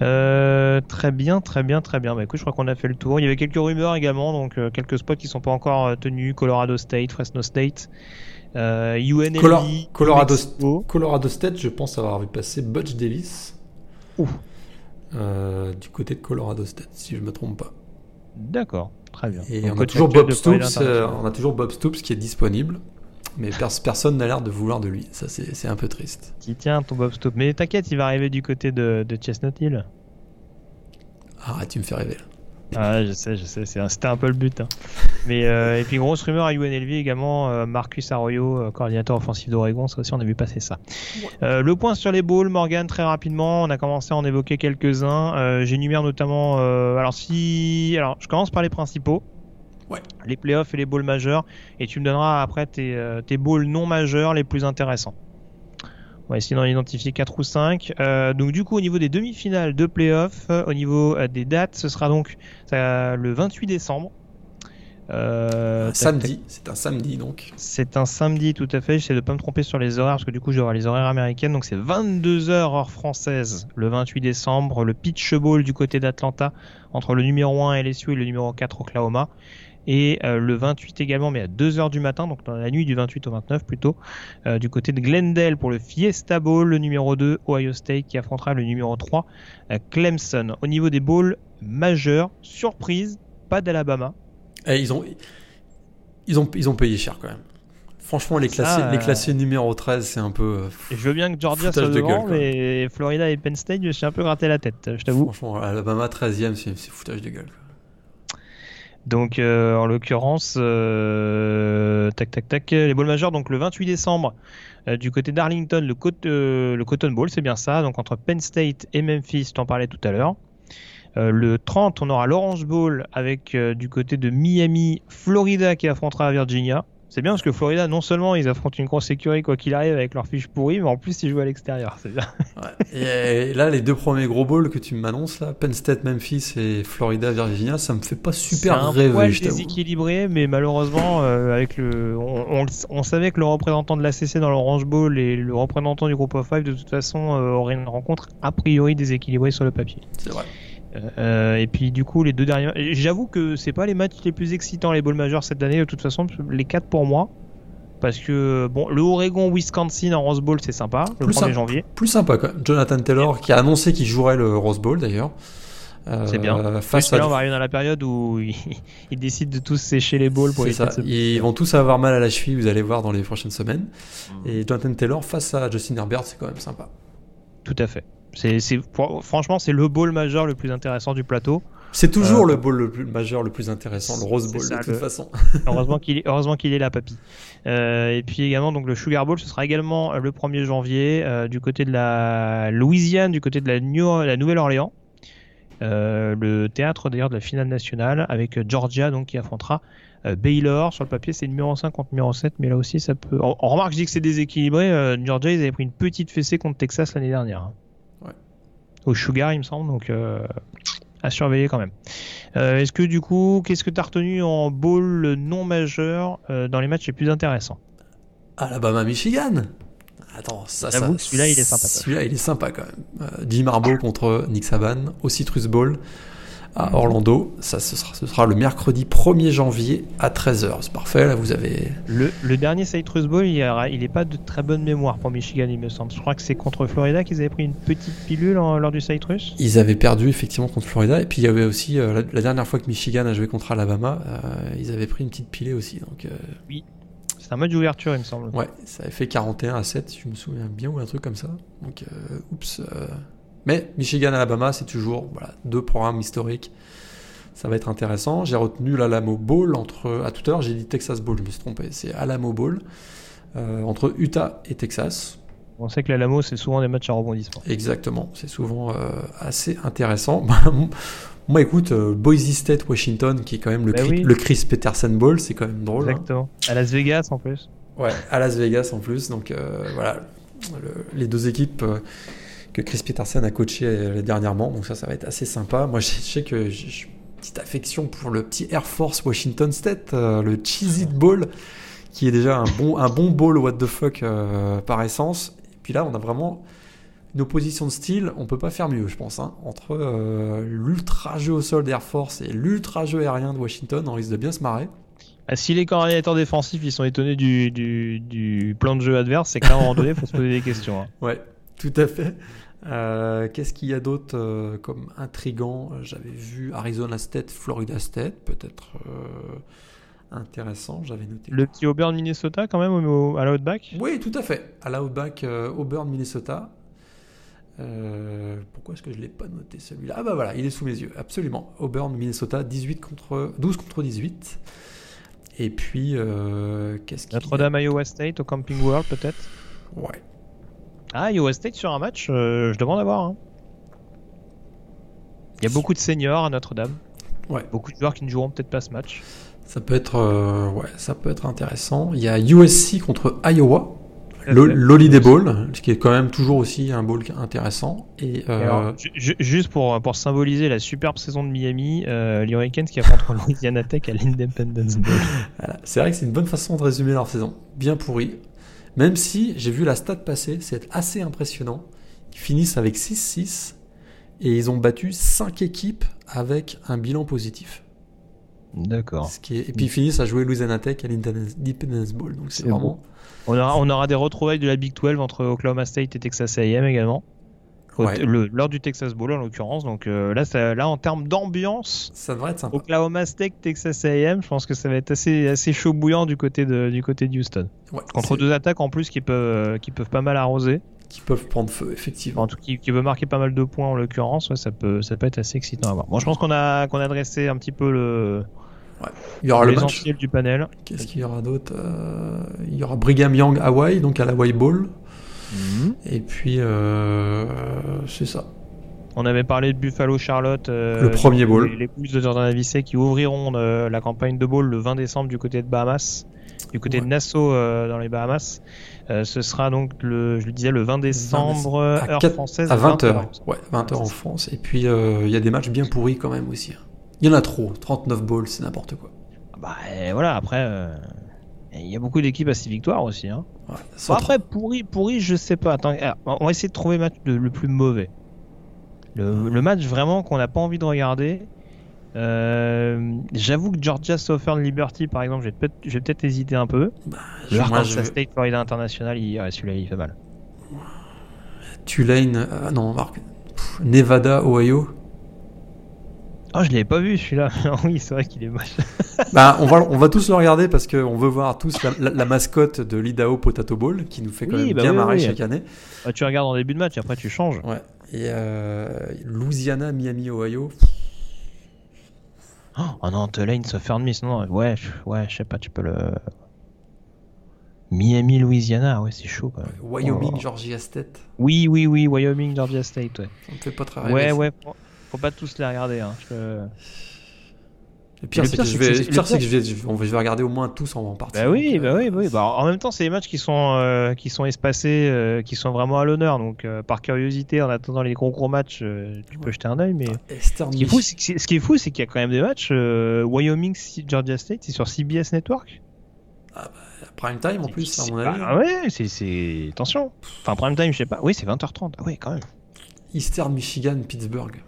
B: Euh, très bien, très bien, très bien. Bah, écoute, je crois qu'on a fait le tour. Il y avait quelques rumeurs également, donc euh, quelques spots qui sont pas encore tenus. Colorado State, Fresno State, euh, UNLV,
C: Colo- Colorado,
B: Mexico.
C: Colorado State, je pense avoir vu passer Butch Davis.
B: Ouh.
C: Du côté de Colorado State, si je me trompe pas.
B: D'accord, très bien.
C: Et on a toujours Bob Stoops, euh, on a toujours Bob Stoops qui est disponible, mais pers- personne n'a l'air de vouloir de lui. Ça, c'est c'est un peu triste.
B: Qui tient ton Bob Stop. Mais t'inquiète, il va arriver du côté de, de Chestnut Hill.
C: Ah, tu me fais rêver. là.
B: Ah, je sais, je sais, un- c'était un peu le but. hein. Mais euh, et puis grosse rumeur à UNLV également, euh, Marcus Arroyo, euh, coordinateur offensif d'Oregon, ça aussi on a vu passer ça. Euh, le point sur les balls, Morgan, très rapidement, on a commencé à en évoquer quelques-uns. J'énumère notamment, alors si, alors je commence par les principaux.
C: Ouais.
B: Les playoffs et les balls majeurs, et tu me donneras après tes, tes balls non majeurs les plus intéressants. On va essayer d'en identifier 4 ou 5. Euh, donc du coup au niveau des demi-finales de playoffs, euh, au niveau euh, des dates, ce sera donc ça, le 28 décembre.
C: Un samedi, c'est un samedi donc.
B: c'est un samedi tout à fait. J'essaie de pas me tromper sur les horaires parce que du coup j'aurai les horaires américaines. Donc c'est 22h heure française le 28 décembre. Le pitch ball du côté d'Atlanta entre le numéro 1 LSU et le numéro 4 Oklahoma. Et euh, le 28 également, mais à 2h du matin, donc dans la nuit du 28 au 29 plutôt, euh, du côté de Glendale pour le Fiesta Bowl, le numéro 2 Ohio State qui affrontera le numéro 3 euh, Clemson. Au niveau des bowls majeurs, surprise, pas d'Alabama.
C: Et ils ont, ils ont, ils ont payé cher quand même. Franchement, les classés, les classés numéro 13, c'est un peu.
B: je veux bien que Georgia soit
C: de
B: devant,
C: gueule, quoi.
B: mais Florida et Penn State, je suis un peu gratté la tête, je t'avoue.
C: Franchement, Alabama 13ème, c'est c'est foutage de gueule. quoi.
B: Donc, euh, en l'occurrence, euh, tac, tac, tac, les bowls majeurs, donc le 28 décembre, euh, du côté d'Arlington, le, le Cotton Bowl, c'est bien ça, donc entre Penn State et Memphis, t'en parlais tout à l'heure. Le 30, on aura l'Orange Bowl avec du côté de Miami, Florida qui affrontera Virginia. C'est bien parce que Florida, non seulement ils affrontent une grosse sécurité quoi qu'il arrive avec leur fiche pourrie, mais en plus ils jouent à l'extérieur. C'est bien.
C: Ouais. Et, là, les deux premiers gros bowls que tu m'annonces, là, Penn State, Memphis et Florida, Virginia, ça me fait pas super
B: C'est un
C: rêver, t'avoue.
B: déséquilibré, mais malheureusement, euh, avec le, on, on- on savait que le représentant de l'ACC dans l'Orange Bowl et le représentant du groupe of five de toute façon euh, auraient une rencontre a priori déséquilibrée sur le papier.
C: C'est vrai.
B: Euh, et puis du coup, les deux derniers, j'avoue que c'est pas les matchs les plus excitants les bowls majeurs cette année de toute façon, les quatre pour moi. Parce que bon, le Oregon-Wisconsin en Rose Bowl c'est sympa, le
C: Plus
B: 1er
C: simple.
B: janvier.
C: Plus sympa quand même. Jonathan Taylor qui a annoncé qu'il jouerait le Rose Bowl d'ailleurs. Euh,
B: C'est bien.
C: Face
B: que là,
C: à...
B: on va arriver dans la période où ils, ils décident de tous sécher les bowls pour
C: ça.
B: se-
C: Ils vont tous avoir mal à la cheville, vous allez voir dans les prochaines semaines. Et Jonathan Taylor face à Justin Herbert, c'est quand même sympa.
B: Tout à fait. C'est, franchement, c'est le bowl majeur le plus intéressant du plateau.
C: C'est toujours
B: Euh,
C: le bowl le plus majeur, le plus intéressant, le Rose Bowl
B: ça,
C: de toute
B: le-
C: façon.
B: Heureusement qu'il est, heureusement qu'il est là, papy. Euh, et puis également, donc le Sugar Bowl, ce sera également euh, le 1er janvier euh, du côté de la Louisiane, du côté de la, New- la Nouvelle-Orléans. Le théâtre d'ailleurs de la finale nationale avec Georgia donc qui affrontera Baylor. Sur le papier, c'est numéro 5 contre numéro 7, mais là aussi ça peut. On, on remarque, je dis que c'est déséquilibré. Georgia, ils avaient pris une petite fessée contre Texas l'année dernière. Au Sugar, il me semble, donc euh, à surveiller quand même. Euh, Est-ce que du coup, qu'est-ce que tu as retenu en bowl non majeur euh, dans les matchs les plus intéressants?
C: Alabama, Michigan. Attends, ça, ça.
B: Celui-là, il est sympa.
C: Celui-là, il est sympa quand même. Jim Harbaugh contre Nick Saban au Citrus Bowl à Orlando. Ça, ce sera, ce sera le mercredi 1er janvier à 13h. C'est parfait, là, vous avez.
B: le, le dernier Citrus Bowl, il n'est pas de très bonne mémoire pour Michigan, il me semble. Je crois que c'est contre Florida qu'ils avaient pris une petite pilule en- lors du Citrus.
C: Ils avaient perdu effectivement contre Florida. Et puis il y avait aussi, euh, la, la dernière fois que Michigan a joué contre Alabama, euh, ils avaient pris une petite pilée aussi. Donc, euh,
B: C'est un match d'ouverture, il me semble.
C: ouais, ça avait fait 41 à 7, si je me souviens bien, ou un truc comme ça. Donc, oups. Mais Michigan-Alabama, c'est toujours voilà, deux programmes historiques. Ça va être intéressant. J'ai retenu l'Alamo Bowl entre. À tout à l'heure, j'ai dit Texas Bowl, je me suis trompé. C'est Alamo Bowl euh, entre Utah et Texas.
B: On sait que l'Alamo, c'est souvent des matchs à rebondissement.
C: Exactement. C'est souvent euh, assez intéressant. Moi, écoute, euh, Boise State, Washington, qui est quand même le,
B: Bah
C: Chris,
B: oui.
C: le Chris Peterson Bowl, c'est quand même drôle. hein.
B: Exactement. À Las Vegas en plus.
C: Ouais, à Las Vegas en plus. Donc euh, voilà, Le- les deux équipes euh, que Chris Peterson a coachées euh, dernièrement. Donc ça, ça va être assez sympa. Moi, je sais que j'ai une petite affection pour le petit Air Force Washington State, euh, le Cheez It Bowl, qui est déjà un bon, un bon bowl what the fuck euh, par essence. Et puis là, on a vraiment une opposition de style. On peut pas faire mieux, je pense. hein. Entre euh, l'ultra jeu au sol d'Air Force et l'ultra jeu aérien de Washington, on risque de bien se marrer.
B: Ah, si les coordinateurs défensifs ils sont étonnés du, du, du plan de jeu adverse, c'est qu'à un moment donné, il faut se poser des questions. hein.
C: Ouais, tout à fait. Euh, Qu'est-ce qu'il y a d'autre euh, comme intrigant? J'avais vu Arizona State, Florida State, peut-être euh, intéressant. J'avais noté.
B: Le petit Auburn Minnesota quand même au, à l'outback?
C: Oui, tout à fait. À l'Outback, Auburn, Minnesota. Pourquoi est-ce que je ne l'ai pas noté celui-là? Ah bah voilà, il est sous mes yeux, absolument. Auburn, Minnesota, 18 contre 12 contre 18. Et puis, qu'est-ce qu'il y a?
B: Notre-Dame Iowa State au Camping World peut-être?
C: Ouais.
B: Ah, Iowa State sur un match, euh, je demande à voir. hein. Il y a beaucoup de seniors à Notre-Dame.
C: Ouais.
B: Beaucoup de joueurs qui ne joueront peut-être pas ce match.
C: Ça peut être, euh, ouais, ça peut être intéressant. Il y a USC contre Iowa, l'Holiday Bowl, ce qui est quand même toujours aussi un bowl intéressant. Et,
B: Et
C: euh,
B: alors, ju- ju- juste pour, pour symboliser la superbe saison de Miami, euh, les Hurricanes qui affrontent Louisiana Tech à l'Independence Bowl.
C: voilà. c'est vrai que c'est une bonne façon de résumer leur saison. Bien pourri. Même si j'ai vu la stat passer, c'est assez impressionnant. Ils finissent avec 6-6 et ils ont battu 5 équipes avec un bilan positif.
B: D'accord.
C: Est... Et puis ils finissent à jouer Louisiana Tech à l'Independence Bowl. Donc c'est
B: C'est
C: vraiment.
B: On aura, on aura des retrouvailles de la Big 12 entre Oklahoma State et Texas A&M également.
C: Ouais.
B: le- lors du Texas Bowl en l'occurrence. Donc euh, là, ça- là, en termes d'ambiance,
C: Ça devrait être sympa.
B: Oklahoma State, Texas A&M, je pense que ça va être assez, assez chaud bouillant du côté de, du côté de Houston.
C: Ouais,
B: Contre deux attaques en plus qui peuvent, euh, qui peuvent pas mal arroser.
C: Qui peuvent prendre feu, effectivement.
B: En tout qui, qui veut marquer pas mal de points en l'occurrence, ouais, ça peut, ça peut être assez excitant à voir. Bon, je pense qu'on a, qu'on a dressé un petit peu le,
C: Il y aura le match.
B: du panel.
C: Qu'est-ce qu'il y aura d'autre Euh, Il y aura Brigham Young Hawaii, donc à la Hawaii Bowl. Et puis, euh, c'est ça.
B: On avait parlé de Buffalo Charlotte. euh,
C: Le premier
B: les-
C: bowl.
B: Les Bulls de Jordan Avicet qui ouvriront euh, la campagne de bowl le 20 décembre du côté de Bahamas, du côté
C: Ouais.
B: de Nassau euh, dans les Bahamas. Ce sera donc le, je le disais, le 20 décembre,
C: À
B: heure
C: quatre-
B: française.
C: À 20h.
B: 20h.
C: Ouais, 20h en
B: c'est ça.
C: France. Et puis, il y a des matchs bien pourris quand même aussi. hein. Il y en a trop. 39 balls, c'est n'importe quoi.
B: Bah et voilà, après, il y a beaucoup d'équipes à 6 victoires aussi. Hein.
C: Ouais,
B: Bon,
C: sans
B: après, pourri, pourri, je sais pas. Attends, alors, on va essayer de trouver le match de- le plus mauvais. Le, le match vraiment qu'on n'a pas envie de regarder. Euh, J'avoue que Georgia Southern Liberty, par exemple, je vais peut-être peut-être hésiter un peu.
C: Je-
B: Le
C: moi,
B: Arkansas
C: je-
B: State Florida International, il, ouais, celui-là, il fait mal.
C: Tulane, euh, non, Nevada, Ohio.
B: Oh, je l'avais pas vu celui-là. oui, c'est vrai qu'il est moche.
C: bah, on va, on va tous le regarder parce qu'on veut voir tous la, la- la mascotte de l'Idaho Potato Bowl qui nous fait quand
B: Oui,
C: même
B: bah
C: bien
B: oui,
C: marrer
B: oui.
C: chaque année.
B: Bah, tu regardes en début de match, après tu changes.
C: Ouais. Et euh, Louisiana, Miami, Ohio.
B: Oh non, Tulane Southern Miss, non, ouais, ouais, je sais pas, tu peux le. Miami, Louisiana, ouais, c'est chaud.
C: Wyoming,
B: Oh.
C: Georgia State.
B: Oui, oui, oui, Wyoming, Georgia State, ouais.
C: Ça me fait pas très rêver.
B: Ouais, ouais, faut, faut pas tous les regarder. Hein. je-
C: Le pire, c'est que je vais, pire, que je on va- regarder au moins tous en partie.
B: Bah oui,
C: donc,
B: bah
C: euh,
B: oui, bah oui. Bah, en même temps, c'est les matchs qui sont, euh, qui sont espacés, euh, qui sont vraiment à l'honneur. Donc, euh, par curiosité, en attendant les gros gros matchs, euh, tu peux jeter un œil. Mais
C: Eastern
B: ce qui est fou, c'est que- ce qui est fou, c'est qu'il y a quand même des matchs. euh, Wyoming, Georgia State, c'est sur CBS Network.
C: Prime time en plus, à mon avis.
B: bah, ouais, c'est, c'est attention. Enfin, prime time, je sais pas. Oui, c'est 20h30. Ah ouais, quand même.
C: Eastern Michigan, Pittsburgh.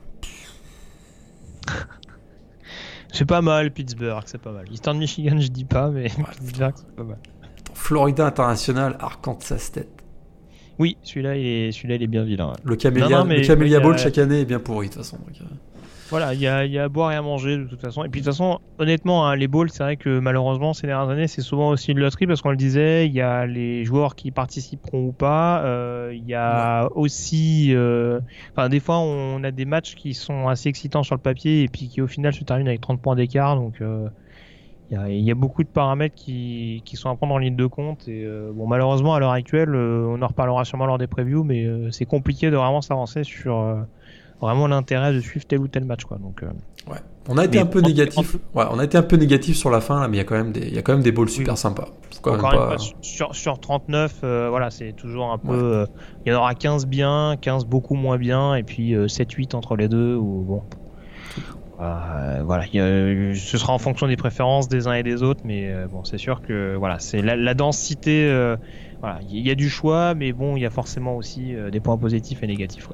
B: C'est pas mal, Pittsburgh, c'est pas mal. Eastern Michigan, je dis pas, mais Pittsburgh, c'est pas mal.
C: Florida International, Arkansas State.
B: Oui, celui-là, il est, celui-là, il est bien vilain.
C: Le Camélia, le Camélia Ball chaque année est bien pourri de toute façon. Donc,
B: voilà, il y a, y a, à boire et à manger de toute façon. Et puis de toute façon, honnêtement, hein, les balls, c'est vrai que malheureusement, ces dernières années, c'est souvent aussi une loterie parce qu'on le disait, il y a les joueurs qui participeront ou pas. Euh, il y a aussi, euh... enfin, des fois, on a des matchs qui sont assez excitants sur le papier et puis qui au final se terminent avec 30 points d'écart. Donc, euh, il y, a, y, a, beaucoup de paramètres qui, qui, sont à prendre en ligne de compte. Et euh, bon, malheureusement, à l'heure actuelle, euh, on en reparlera sûrement lors des previews, mais c'est compliqué de vraiment s'avancer sur vraiment l'intérêt de suivre tel ou tel match quoi. Donc euh,
C: ouais. On a été un peu négatif. Ouais, on a été un peu négatif sur la fin là, mais il y a quand même des il y a quand même des balls super sympas.
B: sur, sur 39 euh, voilà, c'est toujours un peu euh, il y en aura 15 bien, 15 beaucoup moins bien et puis 7 8 entre les deux ou bon. voilà, ce sera en fonction des préférences des uns et des autres, mais bon, c'est sûr que voilà, c'est la, densité. voilà, il y a du choix, mais bon, il y a forcément aussi des points positifs et négatifs.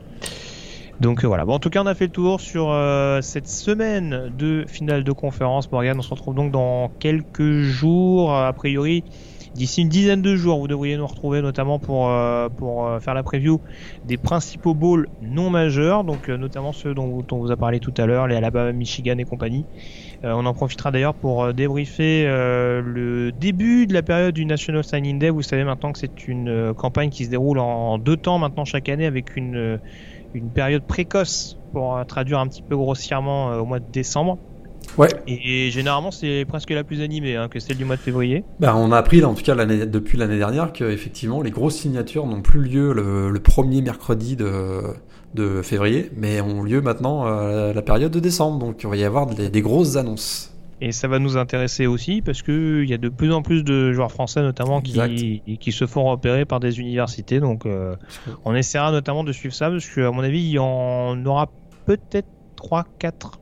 B: Donc euh, voilà. Bon, en tout cas, on a fait le tour sur euh, cette semaine de finale de conférence. Morgan, on se retrouve donc dans quelques jours, a priori. D'ici une dizaine de jours, vous devriez nous retrouver notamment pour, euh, pour faire la preview des principaux bowls non majeurs, donc notamment ceux dont, on vous a parlé tout à l'heure, les Alabama, Michigan et compagnie. on en profitera d'ailleurs pour débriefer le début de la période du National Signing Day. Vous savez maintenant que c'est une campagne qui se déroule en deux temps maintenant chaque année avec une une période précoce pour euh, traduire un petit peu grossièrement euh, au mois de décembre.
C: Ouais.
B: Et, généralement, c'est presque la plus animée hein, que celle du mois de février.
C: Ben, on a appris, en tout cas depuis l'année dernière, que effectivement les grosses signatures n'ont plus lieu le, premier mercredi de, de, février, mais ont lieu maintenant euh, la période de décembre. Donc, il va y avoir des grosses annonces.
B: Et ça va nous intéresser aussi parce qu'il y a de plus en plus de joueurs français notamment qui, qui se font repérer par des universités. Donc euh, on essaiera notamment de suivre ça parce qu'à mon avis il y en aura peut-être 3-4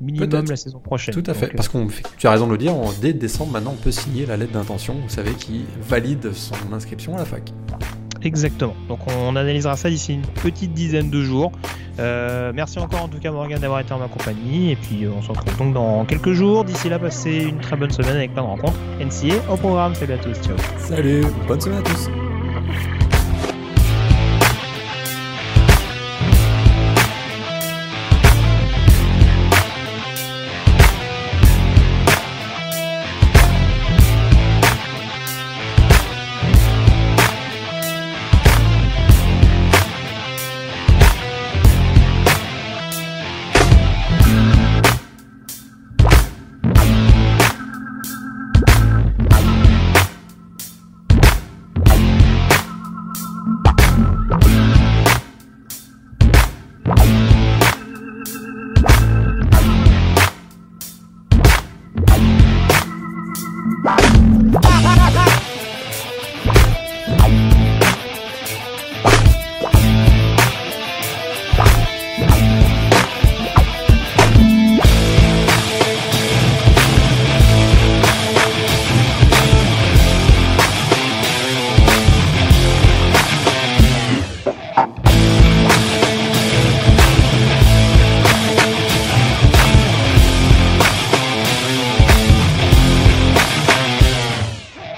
B: minimum la saison prochaine.
C: Tout à fait, parce que tu as raison de le dire, dès décembre maintenant on peut signer la lettre d'intention, vous savez, qui valide son inscription à la fac.
B: Exactement. Donc on analysera ça d'ici une petite dizaine de jours. Euh, merci encore en tout cas Morgan d'avoir été en ma compagnie et puis euh, on se retrouve donc dans quelques jours. D'ici là, passez une très bonne semaine avec plein de rencontres. NCA au programme. Salut à tous. Ciao.
C: Salut. Bonne semaine à tous.